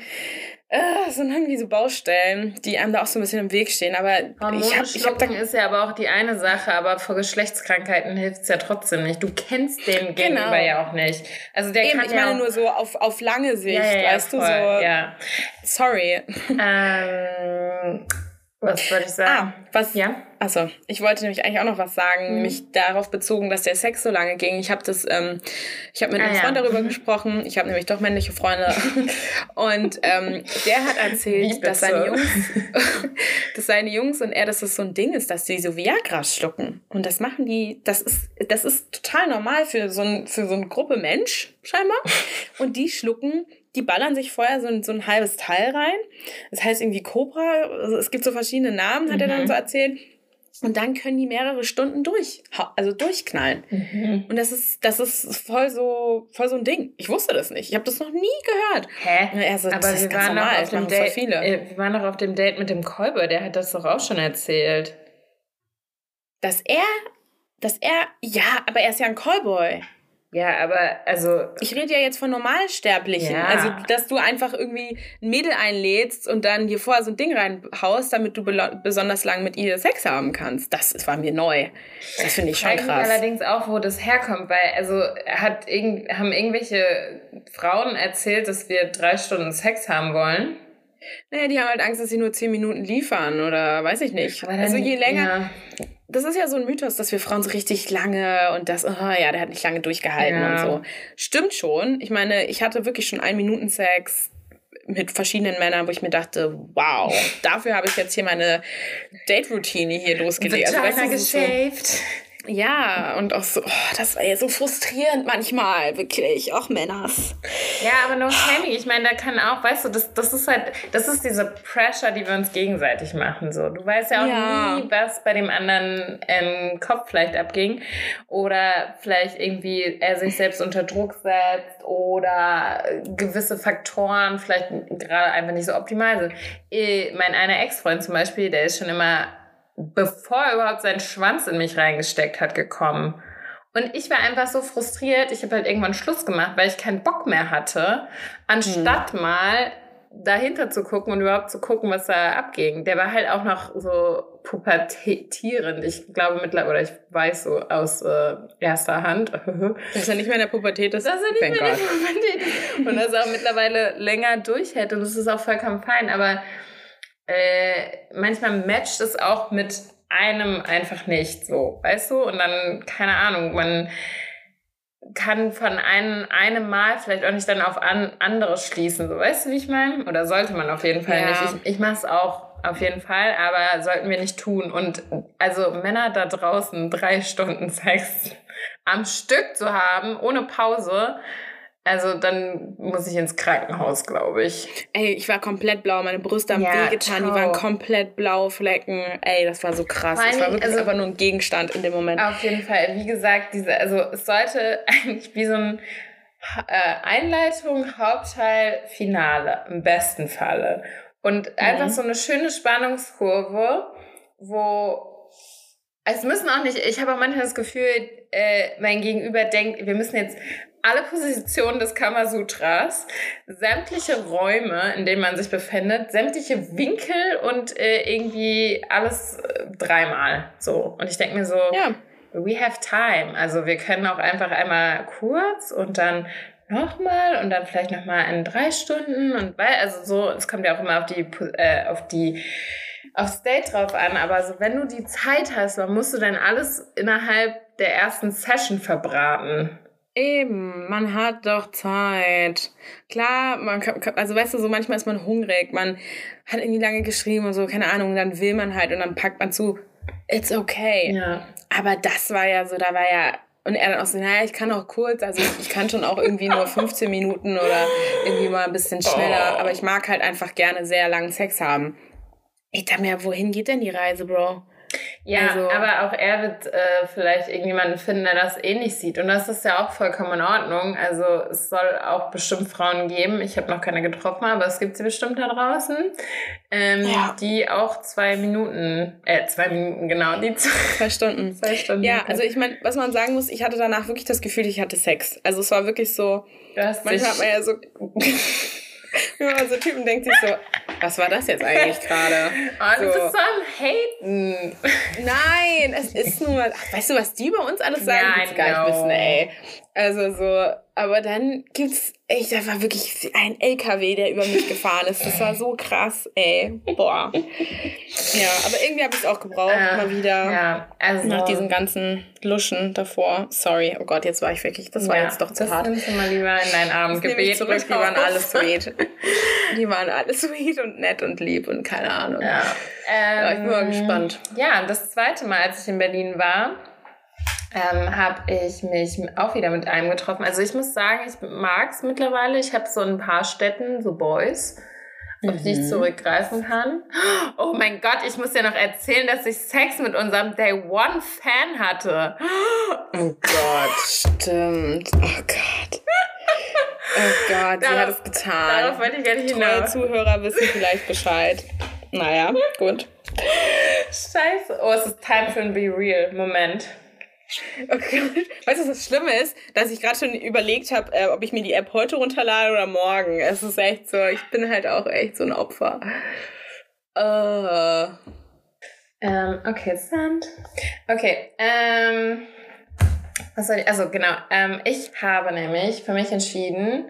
äh, sind irgendwie so Baustellen, die einem da auch so ein bisschen im Weg stehen. Aber Hormone ich habe hab da ist ja aber auch die eine Sache, aber vor Geschlechtskrankheiten hilft es ja trotzdem nicht. Du kennst den genau. Gegenüber ja auch nicht. Also der Eben, kann ich meine nur so auf, auf lange Sicht, ja, ja, weißt voll, du so. Ja. Sorry. Ähm, was wollte ich sagen? Ah, was? Ja. Also, ich wollte nämlich eigentlich auch noch was sagen, mhm. mich darauf bezogen, dass der Sex so lange ging. Ich habe das, ähm, ich habe mit einem ah, Freund ja. darüber mhm. <laughs> gesprochen. Ich habe nämlich doch männliche Freunde <laughs> und ähm, der hat erzählt, dass seine Jungs, <laughs> dass seine Jungs und er, dass das so ein Ding ist, dass sie so Viagra schlucken und das machen die. Das ist, das ist total normal für so ein, für so eine Gruppe Mensch scheinbar und die schlucken die ballern sich vorher so ein, so ein halbes Teil rein. Das heißt irgendwie Cobra. Also es gibt so verschiedene Namen, hat mhm. er dann mhm. so erzählt. Und dann können die mehrere Stunden durch, also durchknallen. Mhm. Und das ist, das ist voll so, voll so ein Ding. Ich wusste das nicht. Ich habe das noch nie gehört. Hä? Also, Aber wir waren normal. auf dem Date. Viele. Äh, wir waren noch auf dem Date mit dem Kolber. Der hat das doch auch schon erzählt. Dass er, dass er, ja, aber er ist ja ein Callboy. Ja, aber also. Ich rede ja jetzt von Normalsterblichen. Ja. Also, dass du einfach irgendwie ein Mädel einlädst und dann dir vorher so ein Ding reinhaust, damit du besonders lang mit ihr Sex haben kannst. Das, das war mir neu. Das finde ich schon krass. Ich allerdings auch, wo das herkommt, weil, also, hat irgend, haben irgendwelche Frauen erzählt, dass wir drei Stunden Sex haben wollen. Naja, die haben halt Angst, dass sie nur zehn Minuten liefern oder weiß ich nicht. Dann, also je länger. Ja das ist ja so ein Mythos, dass wir Frauen so richtig lange und das, oh ja, der hat nicht lange durchgehalten ja. und so. Stimmt schon. Ich meine, ich hatte wirklich schon einen Minuten Sex mit verschiedenen Männern, wo ich mir dachte, wow, <laughs> dafür habe ich jetzt hier meine Date-Routine hier losgelegt. Also, weißt du, geshaved. So, ja, und auch so, oh, das war ja so frustrierend manchmal, wirklich, auch Männers. Ja, aber no shaming, ich meine, da kann auch, weißt du, das, das ist halt, das ist diese Pressure, die wir uns gegenseitig machen, so. Du weißt ja auch ja. nie, was bei dem anderen im Kopf vielleicht abging oder vielleicht irgendwie er sich selbst unter Druck setzt oder gewisse Faktoren vielleicht gerade einfach nicht so optimal sind. Eh, mein einer Ex-Freund zum Beispiel, der ist schon immer bevor er überhaupt seinen Schwanz in mich reingesteckt hat, gekommen. Und ich war einfach so frustriert. Ich habe halt irgendwann Schluss gemacht, weil ich keinen Bock mehr hatte, anstatt hm. mal dahinter zu gucken und überhaupt zu gucken, was da abging. Der war halt auch noch so pubertierend. Ich glaube mittlerweile, oder ich weiß so aus äh, erster Hand. <laughs> dass er nicht mehr in der Pubertät ist. Dass er nicht mehr in der Pubertät ist. Und dass er auch mittlerweile länger durchhält. Und das ist auch vollkommen fein. Aber äh, manchmal matcht es auch mit einem einfach nicht so, weißt du? Und dann, keine Ahnung, man kann von einem, einem Mal vielleicht auch nicht dann auf an, andere schließen, so weißt du, wie ich meine? Oder sollte man auf jeden Fall ja. nicht. Ich, ich mache es auch auf jeden Fall, aber sollten wir nicht tun. Und also Männer da draußen drei Stunden <laughs> Sex am Stück zu haben, ohne Pause, also dann muss ich ins Krankenhaus, glaube ich. Ey, ich war komplett blau, meine Brüste haben ja, wehgetan, die waren komplett blau Flecken. Ey, das war so krass. Es war wirklich also, einfach nur ein Gegenstand in dem Moment. Auf jeden Fall, wie gesagt, diese, also es sollte <laughs> eigentlich wie so ein äh, Einleitung, Hauptteil, Finale im besten Falle. Und einfach mhm. so eine schöne Spannungskurve, wo es müssen auch nicht, ich habe auch manchmal das Gefühl, äh, mein Gegenüber denkt, wir müssen jetzt alle Positionen des Kamasutras, sämtliche Räume, in denen man sich befindet, sämtliche Winkel und äh, irgendwie alles äh, dreimal. So. Und ich denke mir so, ja. we have time. Also wir können auch einfach einmal kurz und dann nochmal und dann vielleicht nochmal in drei Stunden und weil, also so, es kommt ja auch immer auf die, äh, auf die aufs Date drauf an, aber so, wenn du die Zeit hast, dann musst du dann alles innerhalb der ersten Session verbraten. Eben, man hat doch Zeit. Klar, man kann, also weißt du, so manchmal ist man hungrig, man hat irgendwie lange geschrieben und so, keine Ahnung, dann will man halt und dann packt man zu, it's okay. Ja. Aber das war ja so, da war ja, und er dann auch so, naja, ich kann auch kurz, also ich, kann schon auch irgendwie nur 15 Minuten oder irgendwie mal ein bisschen schneller, oh. aber ich mag halt einfach gerne sehr langen Sex haben. Ich dachte mir, wohin geht denn die Reise, Bro? Ja, also, aber auch er wird äh, vielleicht irgendjemanden finden, der das ähnlich sieht. Und das ist ja auch vollkommen in Ordnung. Also es soll auch bestimmt Frauen geben. Ich habe noch keine getroffen, aber es gibt sie bestimmt da draußen, ähm, ja. die auch zwei Minuten, äh, zwei Minuten, genau, die zwei Stunden. <laughs> zwei Stunden. Ja, also ich meine, was man sagen muss, ich hatte danach wirklich das Gefühl, ich hatte Sex. Also es war wirklich so, manchmal hat man ja so <laughs> Ja, so Typen denkt sich so, was war das jetzt eigentlich gerade? <laughs> Du so. am Haten. Nein, es ist nur, ach, weißt du, was die bei uns alles sagen? Ich gar nicht wissen, ey. Also so, aber dann gibt's echt, da war wirklich ein LKW, der über mich gefahren ist. Das war so krass, ey. Boah. Ja, aber irgendwie habe ich es auch gebraucht, äh, mal wieder. Ja, also. Nach diesen ganzen Luschen davor. Sorry, oh Gott, jetzt war ich wirklich, das war ja, jetzt doch zu das hart. Das mal lieber in deinen Arm gebeten. Zurück, die waren alle sweet. <laughs> die waren alle sweet und nett und lieb und keine Ahnung. Ja. Ähm, ja ich bin mal gespannt. Ja, das zweite Mal, als ich in Berlin war, ähm, habe ich mich auch wieder mit einem getroffen. Also ich muss sagen, ich mag es mittlerweile. Ich habe so ein paar Städten, so Boys, auf mhm. die ich mhm. zurückgreifen kann. Oh mein Gott, ich muss dir noch erzählen, dass ich Sex mit unserem Day One Fan hatte. Oh Gott, stimmt. Oh Gott. Oh Gott, sie hat es getan. Darauf wollte ich gar nicht Treue hinaus. Zuhörer wissen vielleicht Bescheid. Naja, gut. Scheiße. Oh, es ist time for ein Be Real. Moment. Okay. Weißt du, was das Schlimme ist? Dass ich gerade schon überlegt habe, äh, ob ich mir die App heute runterlade oder morgen. Es ist echt so, ich bin halt auch echt so ein Opfer. Uh. Ähm, okay, Sand. Okay, ähm, was soll ich, also genau, ähm, ich habe nämlich für mich entschieden,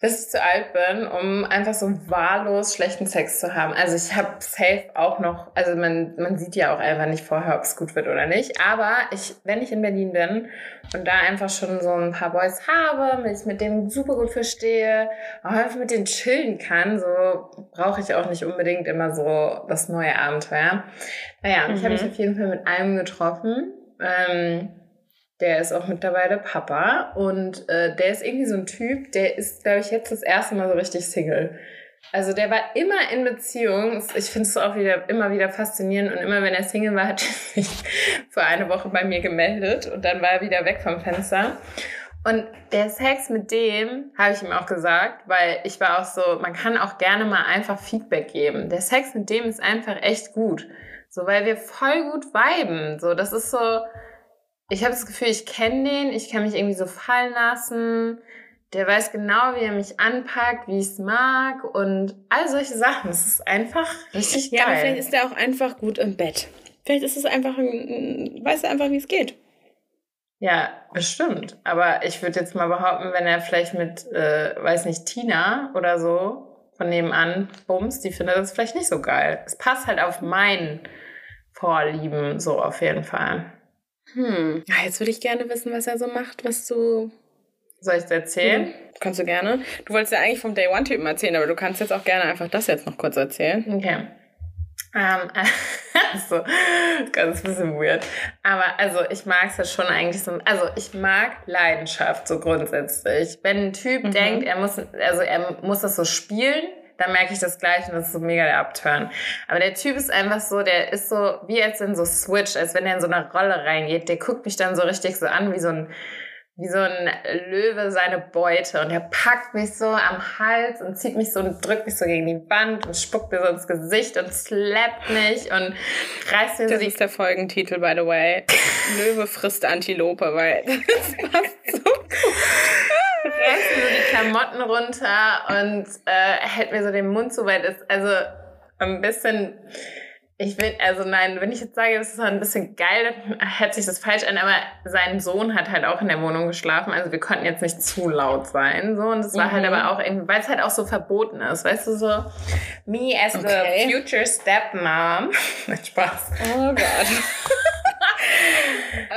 bis ich zu alt bin, um einfach so wahllos schlechten Sex zu haben. Also ich habe safe auch noch, also man, man sieht ja auch einfach nicht vorher, ob es gut wird oder nicht. Aber ich, wenn ich in Berlin bin und da einfach schon so ein paar Boys habe, mit, mit denen super gut verstehe, auch einfach mit denen chillen kann, so brauche ich auch nicht unbedingt immer so das neue Abenteuer. Naja, mhm. ich habe mich auf jeden Fall mit einem getroffen. Ähm, der ist auch mittlerweile Papa und äh, der ist irgendwie so ein Typ, der ist, glaube ich, jetzt das erste Mal so richtig Single. Also der war immer in Beziehung. Ich finde es auch wieder immer wieder faszinierend und immer wenn er Single war, hat er <laughs> sich für eine Woche bei mir gemeldet und dann war er wieder weg vom Fenster. Und der Sex mit dem habe ich ihm auch gesagt, weil ich war auch so, man kann auch gerne mal einfach Feedback geben. Der Sex mit dem ist einfach echt gut. So, weil wir voll gut viben. So, das ist so, ich habe das Gefühl, ich kenne den, ich kann mich irgendwie so fallen lassen. Der weiß genau, wie er mich anpackt, wie ich es mag und all solche Sachen. Es ist einfach richtig geil. Ja, aber vielleicht ist er auch einfach gut im Bett. Vielleicht ist es einfach, ein, weiß er einfach, wie es geht. Ja, bestimmt. Aber ich würde jetzt mal behaupten, wenn er vielleicht mit, äh, weiß nicht, Tina oder so von nebenan bumst, die findet das vielleicht nicht so geil. Es passt halt auf mein Vorlieben so auf jeden Fall. Hm. Ja, jetzt würde ich gerne wissen, was er so macht, was du. Soll ich es erzählen? Mhm. Kannst du gerne. Du wolltest ja eigentlich vom Day One-Typen erzählen, aber du kannst jetzt auch gerne einfach das jetzt noch kurz erzählen. Okay. Ähm, <laughs> also, ganz bisschen weird. Aber also, ich mag es ja schon eigentlich so. Also, ich mag Leidenschaft so grundsätzlich. Wenn ein Typ mhm. denkt, er muss, also er muss das so spielen, dann merke ich das gleich und das ist so mega der Upturn. Aber der Typ ist einfach so, der ist so, wie als in so Switch, als wenn er in so eine Rolle reingeht. Der guckt mich dann so richtig so an, wie so ein, wie so ein Löwe seine Beute und er packt mich so am Hals und zieht mich so und drückt mich so gegen die Wand und spuckt mir so ins Gesicht und slappt mich und reißt mir das so Das ist der Folgentitel, by the way. <laughs> Löwe frisst Antilope, weil <laughs> das passt so gut reißt mir so die Klamotten runter und äh, hält mir so den Mund zu, weil das, also ein bisschen, ich will, also nein, wenn ich jetzt sage, das ist ein bisschen geil, dann hört sich das falsch an, aber sein Sohn hat halt auch in der Wohnung geschlafen, also wir konnten jetzt nicht zu laut sein, so, und das war halt mhm. halt aber auch irgendwie, weil es halt auch so verboten ist, weißt du, so, me as okay. the future stepmom, <laughs> Spaß. Oh Gott. <laughs>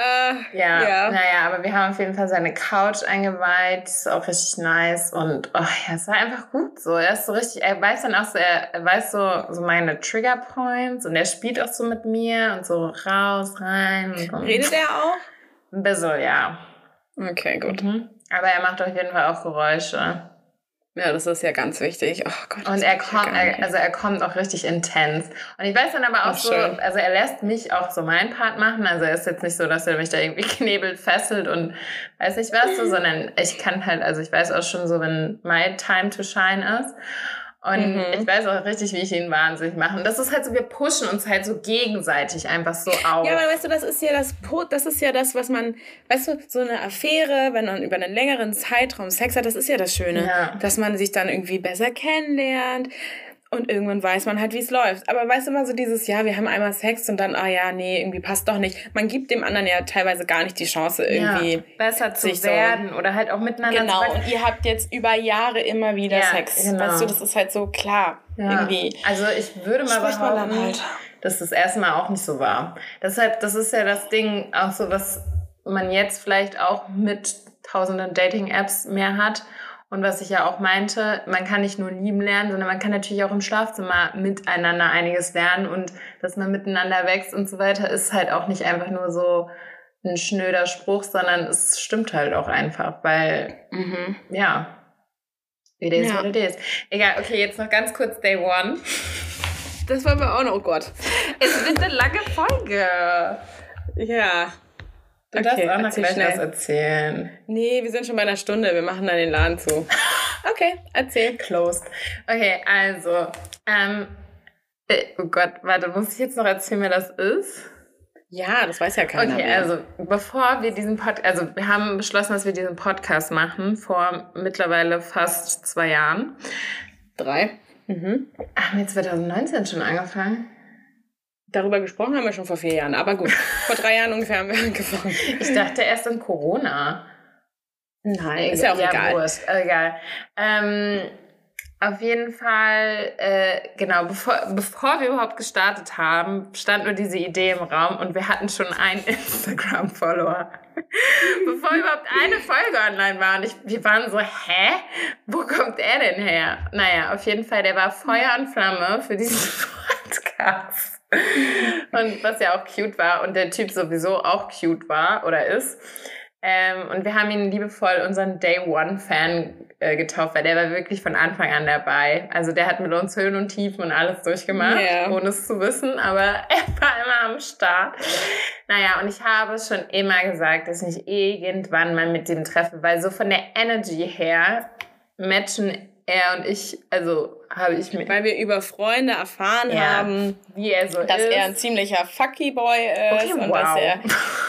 äh, ja, ja, naja, aber wir haben auf jeden Fall seine Couch eingeweiht, ist auch richtig nice und oh, ja, es war einfach gut so. Er ist so richtig, er weiß dann auch so, er, weiß so, so meine Trigger Points und er spielt auch so mit mir und so raus, rein. Und, und Redet er auch? Ein bisschen, ja. Okay, gut. Mhm. Aber er macht auf jeden Fall auch Geräusche. Ja, das ist ja ganz wichtig. Oh Gott, und er kommt, also er kommt auch richtig intens. Und ich weiß dann aber auch so, schön. also er lässt mich auch so meinen Part machen. Also er ist jetzt nicht so, dass er mich da irgendwie <laughs> knebelt, fesselt und weiß nicht was, so, sondern ich kann halt, also ich weiß auch schon so, wenn my time to shine ist. Und mhm. ich weiß auch richtig, wie ich ihn wahnsinnig mache. Und das ist halt so, wir pushen uns halt so gegenseitig einfach so auf. Ja, aber weißt du, das ist ja das, das ist ja das, was man, weißt du, so eine Affäre, wenn man über einen längeren Zeitraum Sex hat, das ist ja das Schöne, ja. dass man sich dann irgendwie besser kennenlernt, und irgendwann weiß man halt, wie es läuft. Aber weißt du immer so dieses, ja, wir haben einmal Sex und dann, ah ja, nee, irgendwie passt doch nicht. Man gibt dem anderen ja teilweise gar nicht die Chance, irgendwie ja, besser zu werden so oder halt auch miteinander genau. zu Genau, und ihr habt jetzt über Jahre immer wieder ja, Sex. Genau. Weißt du, das ist halt so klar. Ja. Irgendwie. Also ich würde mal behaupten, halt. dass das erste Mal auch nicht so war. Deshalb, das ist ja das Ding, auch so, was man jetzt vielleicht auch mit tausenden Dating-Apps mehr hat und was ich ja auch meinte, man kann nicht nur lieben lernen, sondern man kann natürlich auch im Schlafzimmer miteinander einiges lernen und dass man miteinander wächst und so weiter, ist halt auch nicht einfach nur so ein schnöder Spruch, sondern es stimmt halt auch einfach, weil, mhm. ja, it is ja. what it is. Egal, okay, jetzt noch ganz kurz Day One. Das wollen wir auch noch, oh Gott. Es wird eine lange Folge. Ja. Du okay, darfst auch noch gleich schnell. was erzählen. Nee, wir sind schon bei einer Stunde. Wir machen dann den Laden zu. <laughs> okay, erzähl. Closed. Okay, also. Ähm, äh, oh Gott, warte, muss ich jetzt noch erzählen, wer das ist? Ja, das weiß ja keiner. Okay, mehr. also bevor wir diesen Podcast, also wir haben beschlossen, dass wir diesen Podcast machen vor mittlerweile fast zwei Jahren. Drei. Mhm. Haben wir 2019 schon angefangen? Darüber gesprochen haben wir schon vor vier Jahren, aber gut. <laughs> vor drei Jahren ungefähr haben wir angefangen. Ich dachte erst in Corona. Nein, ist ja auch ja, egal. Wurst, egal. Ähm, auf jeden Fall, äh, genau, bevor, bevor wir überhaupt gestartet haben, stand nur diese Idee im Raum und wir hatten schon einen <laughs> Instagram-Follower. <laughs> bevor überhaupt eine Folge online war. Und ich, wir waren so, hä? Wo kommt er denn her? Naja, auf jeden Fall, der war Feuer und Flamme für diesen Podcast. <laughs> und was ja auch cute war und der Typ sowieso auch cute war oder ist. Ähm, und wir haben ihn liebevoll unseren Day One Fan äh, getauft, weil der war wirklich von Anfang an dabei. Also der hat mit uns Höhen und Tiefen und alles durchgemacht, yeah. ohne es zu wissen, aber <laughs> er war immer am Start. Naja, und ich habe schon immer gesagt, dass ich mich irgendwann mal mit dem treffe, weil so von der Energy her matchen er und ich, also habe ich mir. Weil wir über Freunde erfahren ja, haben, wie er so dass ist. er ein ziemlicher Fucky Boy ist okay, und wow. dass er.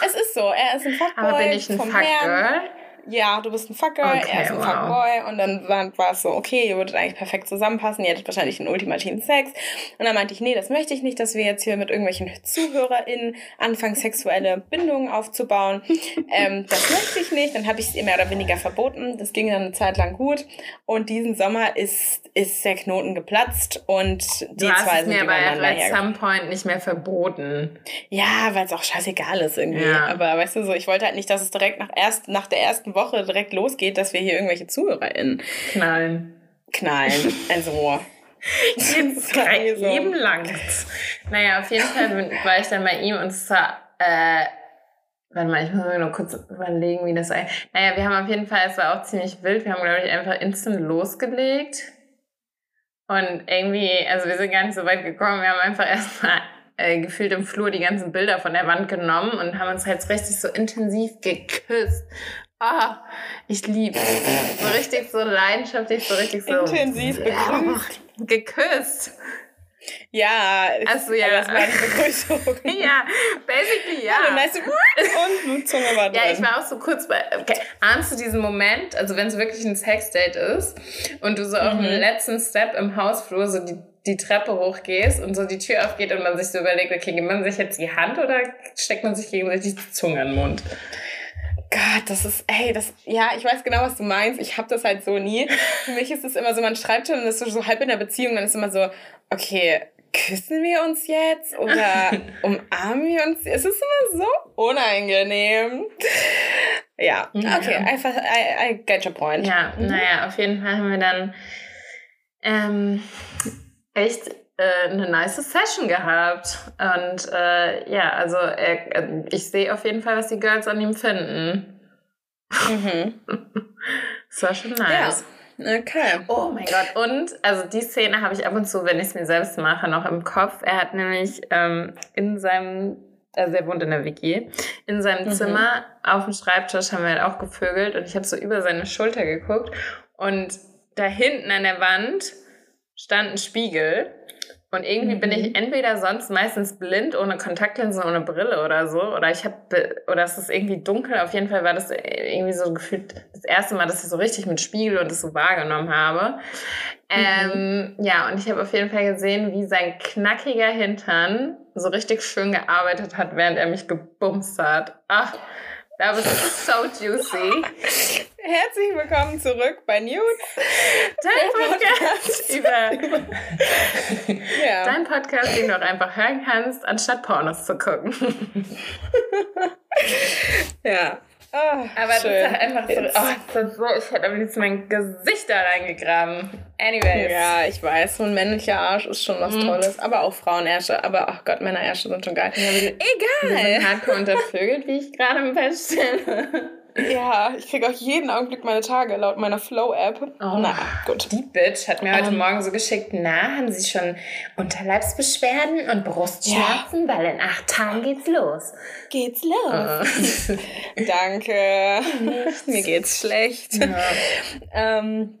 Es ist so, er ist ein Fuckboy. Aber bin ich ein Fuckgirl? Ja, du bist ein Fuckgirl, okay, er ist ein wow. Fuckboy. Und dann war, war es so, okay, ihr würdet eigentlich perfekt zusammenpassen, ihr hättet wahrscheinlich einen ultimativen Sex. Und dann meinte ich, nee, das möchte ich nicht, dass wir jetzt hier mit irgendwelchen ZuhörerInnen anfangen, sexuelle Bindungen aufzubauen. <laughs> ähm, das möchte ich nicht. Dann habe ich es ihr mehr oder weniger verboten. Das ging dann eine Zeit lang gut. Und diesen Sommer ist, ist der Knoten geplatzt und die du hast zwei es sind mir aber at some point nicht mehr verboten. Ja, weil es auch scheißegal ist irgendwie. Ja. Aber weißt du so, ich wollte halt nicht, dass es direkt nach, erst, nach der ersten Woche direkt losgeht, dass wir hier irgendwelche ZuhörerInnen knallen. Knallen. Also. <laughs> Jetzt drei so. eben lang. Naja, auf jeden Fall war ich dann bei ihm und zwar, äh, warte mal, ich muss mir nur kurz überlegen, wie das sei. Naja, wir haben auf jeden Fall, es war auch ziemlich wild, wir haben, glaube ich, einfach instant losgelegt. Und irgendwie, also wir sind gar nicht so weit gekommen, wir haben einfach erstmal äh, gefühlt im Flur die ganzen Bilder von der Wand genommen und haben uns halt richtig so intensiv geküsst. Ah, ich liebe So richtig so leidenschaftlich, so richtig so. Intensiv begrüßt. Geküsst. Ja, also, ja. das war die Begrüßung. <laughs> ja, basically, ja. ja nice und Zunge war drin. Ja, ich war auch so kurz bei, okay, ahnst du diesen Moment, also wenn es wirklich ein Sexdate ist und du so mhm. auf dem letzten Step im Hausflur so die, die Treppe hochgehst und so die Tür aufgeht und man sich so überlegt, okay, gibt man sich jetzt die Hand oder steckt man sich gegenseitig die Zunge in den Mund? Gott, das ist, ey, das, ja, ich weiß genau, was du meinst. Ich habe das halt so nie. Für mich ist es immer so, man schreibt schon und ist so halb in der Beziehung, dann ist immer so, okay, küssen wir uns jetzt oder <laughs> umarmen wir uns? Es ist immer so unangenehm. Ja, okay, einfach, I, I get your point. Ja, naja, auf jeden Fall haben wir dann ähm, echt äh, eine nice Session gehabt. Und äh, ja, also er, äh, ich sehe auf jeden Fall, was die Girls an ihm finden. Mhm. <laughs> das war schon nice. Ja. Okay. Oh mein Gott. Und also die Szene habe ich ab und zu, wenn ich es mir selbst mache, noch im Kopf. Er hat nämlich ähm, in seinem, also er wohnt in der WG, in seinem mhm. Zimmer auf dem Schreibtisch haben wir halt auch gevögelt und ich habe so über seine Schulter geguckt und da hinten an der Wand stand ein Spiegel. Und irgendwie mhm. bin ich mhm. entweder sonst meistens blind, ohne Kontaktlinsen, ohne Brille oder so. Oder ich habe, oder es ist irgendwie dunkel. Auf jeden Fall war das irgendwie so gefühlt das erste Mal, dass ich so richtig mit Spiegel und das so wahrgenommen habe. Ähm, mhm. ja, und ich habe auf jeden Fall gesehen, wie sein knackiger Hintern so richtig schön gearbeitet hat, während er mich gebumst hat. Ach, that was so juicy. Herzlich willkommen zurück bei Nudes. Dein Podcast <laughs> über, ja. dein Podcast, den du auch einfach hören kannst, anstatt Pornos zu gucken. ja. Oh, Aber schön. das ist einfach so, oh, ist so, ich hätte am liebsten mein Gesicht da reingegraben. Anyways. Ja, ich weiß, so ein männlicher Arsch ist schon was mhm. Tolles. Aber auch Frauenärsche. Aber ach Gott, Männerärsche sind schon geil. Ja, Egal. Wir sind hardcore untervögelt, wie ich gerade feststelle. Ja, ich kriege auch jeden Augenblick meine Tage laut meiner Flow-App. Oh, na gut. Die Bitch hat mir um, heute ähm. Morgen so geschickt, na, haben Sie schon Unterleibsbeschwerden und Brustschmerzen? Ja. Weil in acht Tagen geht's los. Geht's los. Uh. <laughs> Danke. Nichts. Mir geht's schlecht. Ja. ähm,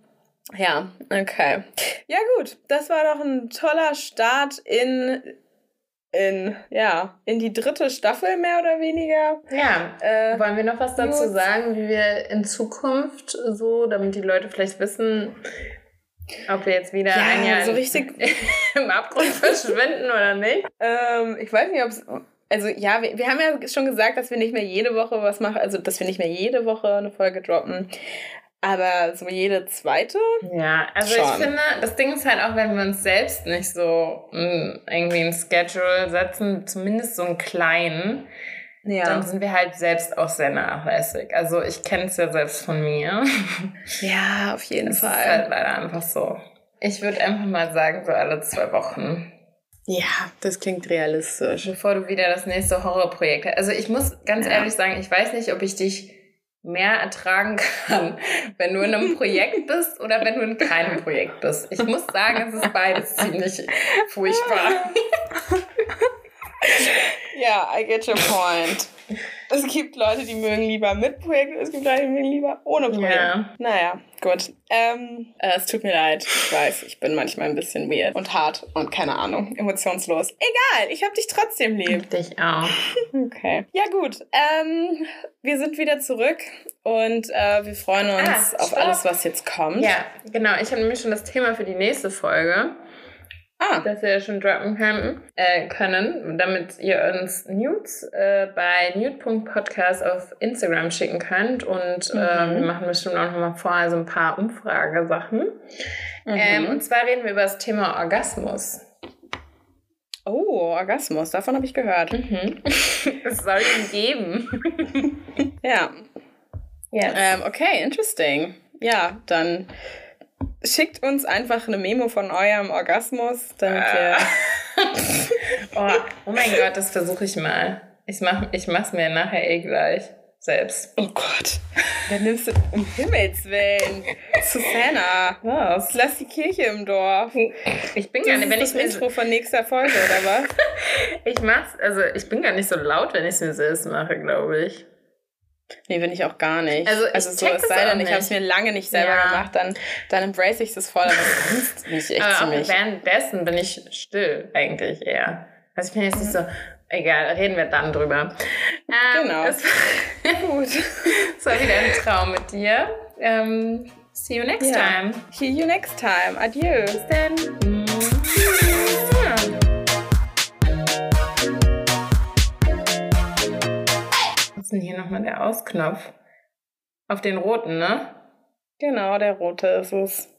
ja, okay. Ja gut, das war doch ein toller Start in in, ja, in die dritte Staffel mehr oder weniger. Ja. Äh, Wollen wir noch was dazu News? sagen, wie wir in Zukunft so, damit die Leute vielleicht wissen, ob wir jetzt wieder ja, ein Jahr so richtig <laughs> im Abgrund <laughs> verschwinden oder nicht? Ähm, ich weiß nicht, ob es. Also ja, wir, wir haben ja schon gesagt, dass wir nicht mehr jede Woche was machen, also dass wir nicht mehr jede Woche eine Folge droppen. Aber so jede zweite? Ja, also schon. ich finde, das Ding ist halt auch, wenn wir uns selbst nicht so hm, irgendwie ein Schedule setzen, zumindest so einen kleinen, ja. dann sind wir halt selbst auch sehr nachlässig. Also ich kenne es ja selbst von mir. Ja, auf jeden das Fall. Ist halt leider einfach so. Ich würde einfach mal sagen, so alle zwei Wochen. Ja, das klingt realistisch. Bevor du wieder das nächste Horrorprojekt hast. Also ich muss ganz ja. ehrlich sagen, ich weiß nicht, ob ich dich mehr ertragen kann, <laughs> wenn du in einem Projekt <laughs> bist oder wenn du in keinem Projekt bist. Ich muss sagen, es ist beides ziemlich furchtbar. <laughs> Ja, I get your point. Es gibt Leute, die mögen lieber mit Projekten, es gibt Leute, die mögen lieber ohne Projekte. Ja. Naja, gut. Ähm, äh, es tut mir leid. Ich weiß, ich bin manchmal ein bisschen weird und hart und keine Ahnung, emotionslos. Egal, ich hab dich trotzdem lieb. Ich dich auch. <laughs> Okay. Ja, gut. Ähm, wir sind wieder zurück und äh, wir freuen uns ah, auf alles, was jetzt kommt. Ja, genau. Ich habe nämlich schon das Thema für die nächste Folge. Ah. Das wir schon droppen können, äh, können damit ihr uns Nudes äh, bei nude.podcast auf Instagram schicken könnt. Und mhm. äh, wir machen bestimmt auch nochmal vorher so ein paar Umfragesachen. Mhm. Ähm, und zwar reden wir über das Thema Orgasmus. Oh, Orgasmus, davon habe ich gehört. Mhm. <laughs> Es soll ihn geben. <laughs> ja. Yes. Ähm, okay, interesting. Ja, dann schickt uns einfach eine Memo von eurem Orgasmus, damit wir. <laughs> oh, oh mein Gott, das versuche ich mal. Ich mach, ich mach's mir nachher eh gleich selbst. Oh Gott. Dann nimmst du um Himmels Willen. Susanna. Was? Lass die Kirche im Dorf. Ich bin gar nicht, wenn ich das Intro von nächster Folge, oder was? <laughs> ich mach's, also ich bin gar nicht so laut, wenn ich es mir selbst mache, glaube ich. Nee, bin ich auch gar nicht. Also, also so, es sei denn, ich habe es mir lange nicht selber ja. gemacht, dann, dann embrace ich es voll, aber sonst bin ich echt aber ziemlich. währenddessen bin ich still eigentlich eher. Also ich bin jetzt nicht so, egal, reden wir dann drüber. Ähm, genau. Es war, <laughs> gut. es war wieder ein Traum mit dir. Ähm, see you next ja. time. See you next time. Adieu. Bis dann. Denn hier nochmal der Ausknopf? Auf den roten, ne? Genau, der rote ist es.